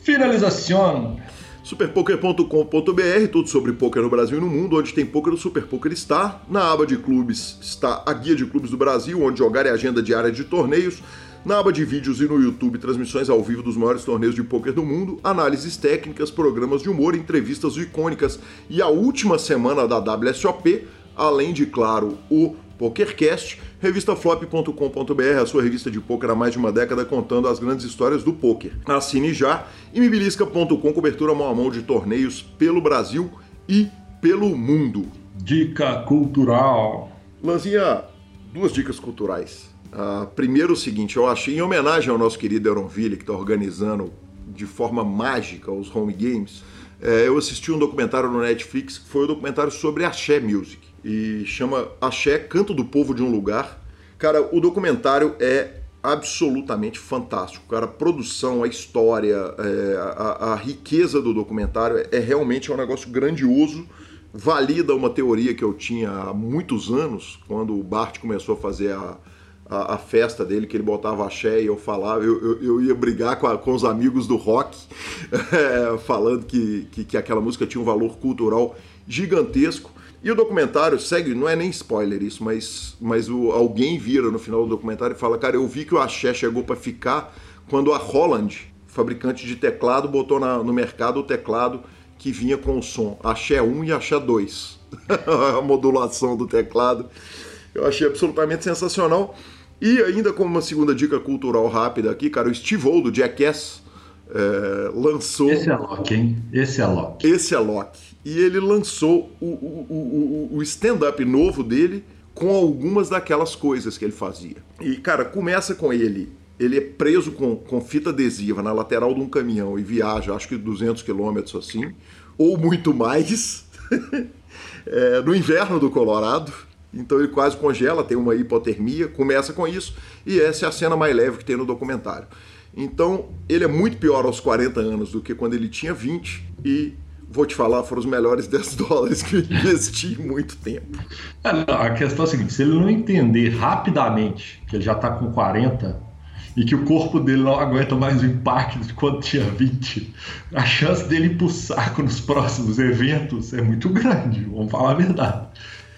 Finalização. Superpoker.com.br, tudo sobre poker no Brasil e no mundo, onde tem poker, o Super Poker está. Na aba de clubes está a guia de clubes do Brasil, onde jogar é agenda diária de torneios. Na aba de vídeos e no YouTube, transmissões ao vivo dos maiores torneios de pôquer do mundo, análises técnicas, programas de humor, entrevistas icônicas e a última semana da WSOP, além de, claro, o PokerCast, revistaflop.com.br, a sua revista de poker há mais de uma década contando as grandes histórias do poker. Assine já e mibilisca.com, cobertura mão a mão de torneios pelo Brasil e pelo mundo. Dica cultural. Lanzinha, duas dicas culturais. Uh, primeiro o seguinte, eu achei, em homenagem ao nosso querido Eronville, que está organizando de forma mágica os home games, é, eu assisti um documentário no Netflix que foi o um documentário sobre Axé Music. E chama Axé, Canto do Povo de um Lugar. Cara, o documentário é absolutamente fantástico. Cara, a produção, a história, é, a, a, riqueza do documentário é, é realmente um negócio grandioso. Valida uma teoria que eu tinha há muitos anos, quando o Bart começou a fazer a, a, a, festa dele, que ele botava axé e eu falava, eu, eu, eu ia brigar com, a, com, os amigos do rock, é, falando que, que, que, aquela música tinha um valor cultural gigantesco. E o documentário segue, não é nem spoiler isso, mas, mas o, alguém vira no final do documentário e fala: Cara, eu vi que o axé chegou para ficar quando a Holland, fabricante de teclado, botou na, no mercado o teclado que vinha com o som axé 1 e axé 2. a modulação do teclado. Eu achei absolutamente sensacional. E ainda como uma segunda dica cultural rápida aqui, cara, o Steve O do Jackass é, lançou. Esse é Loki, hein? Esse é Loki. Esse é Loki. E ele lançou o, o, o, o stand-up novo dele com algumas daquelas coisas que ele fazia. E, cara, começa com ele. Ele é preso com, com fita adesiva na lateral de um caminhão e viaja, acho que 200 quilômetros assim, ou muito mais, é, no inverno do Colorado então ele quase congela, tem uma hipotermia, começa com isso, e essa é a cena mais leve que tem no documentário. Então ele é muito pior aos 40 anos do que quando ele tinha 20, e vou te falar, foram os melhores 10 dólares que eu investi em muito tempo. É, a questão é a seguinte: se ele não entender rapidamente que ele já está com 40 e que o corpo dele não aguenta mais o impacto de quando tinha 20, a chance dele ir pro saco nos próximos eventos é muito grande, vamos falar a verdade.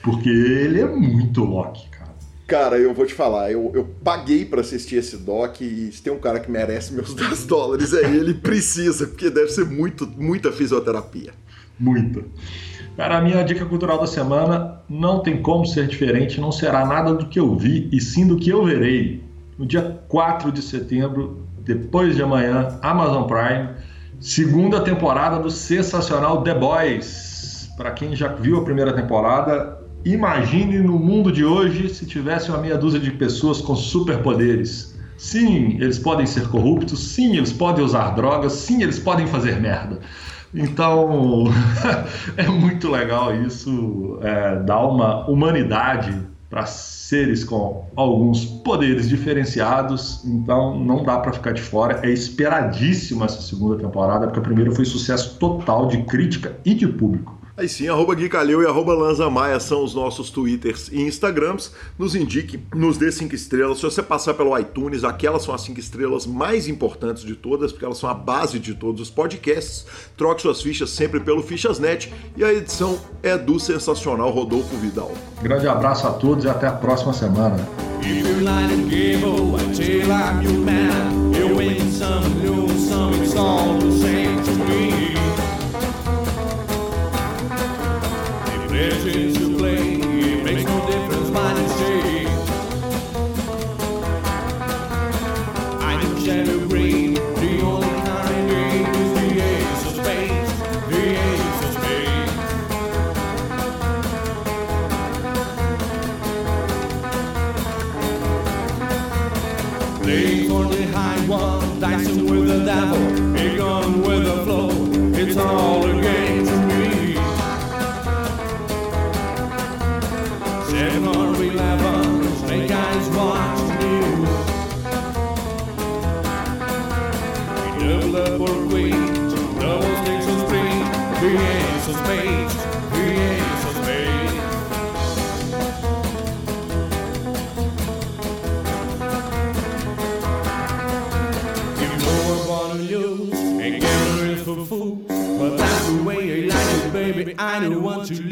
Porque ele é muito Loki, cara. Cara, eu vou te falar, eu, eu paguei para assistir esse doc e se tem um cara que merece meus 10 dólares é ele, precisa, porque deve ser muito, muita fisioterapia. Muita. Cara, a minha dica cultural da semana não tem como ser diferente, não será nada do que eu vi e sim do que eu verei. No dia 4 de setembro, depois de amanhã, Amazon Prime, segunda temporada do sensacional The Boys. Para quem já viu a primeira temporada, Imagine no mundo de hoje se tivesse uma meia dúzia de pessoas com superpoderes. Sim, eles podem ser corruptos, sim, eles podem usar drogas, sim, eles podem fazer merda. Então, é muito legal isso, é, dá uma humanidade para seres com alguns poderes diferenciados, então não dá para ficar de fora. É esperadíssima essa segunda temporada, porque a primeira foi sucesso total de crítica e de público. Aí sim, arroba Gui Calil e arroba Lanza Maia são os nossos twitters e instagrams. Nos indique, nos dê cinco estrelas. Se você passar pelo iTunes, aquelas são as cinco estrelas mais importantes de todas, porque elas são a base de todos os podcasts. Troque suas fichas sempre pelo Fichasnet e a edição é do sensacional Rodolfo Vidal. Grande abraço a todos e até a próxima semana. This I don't want to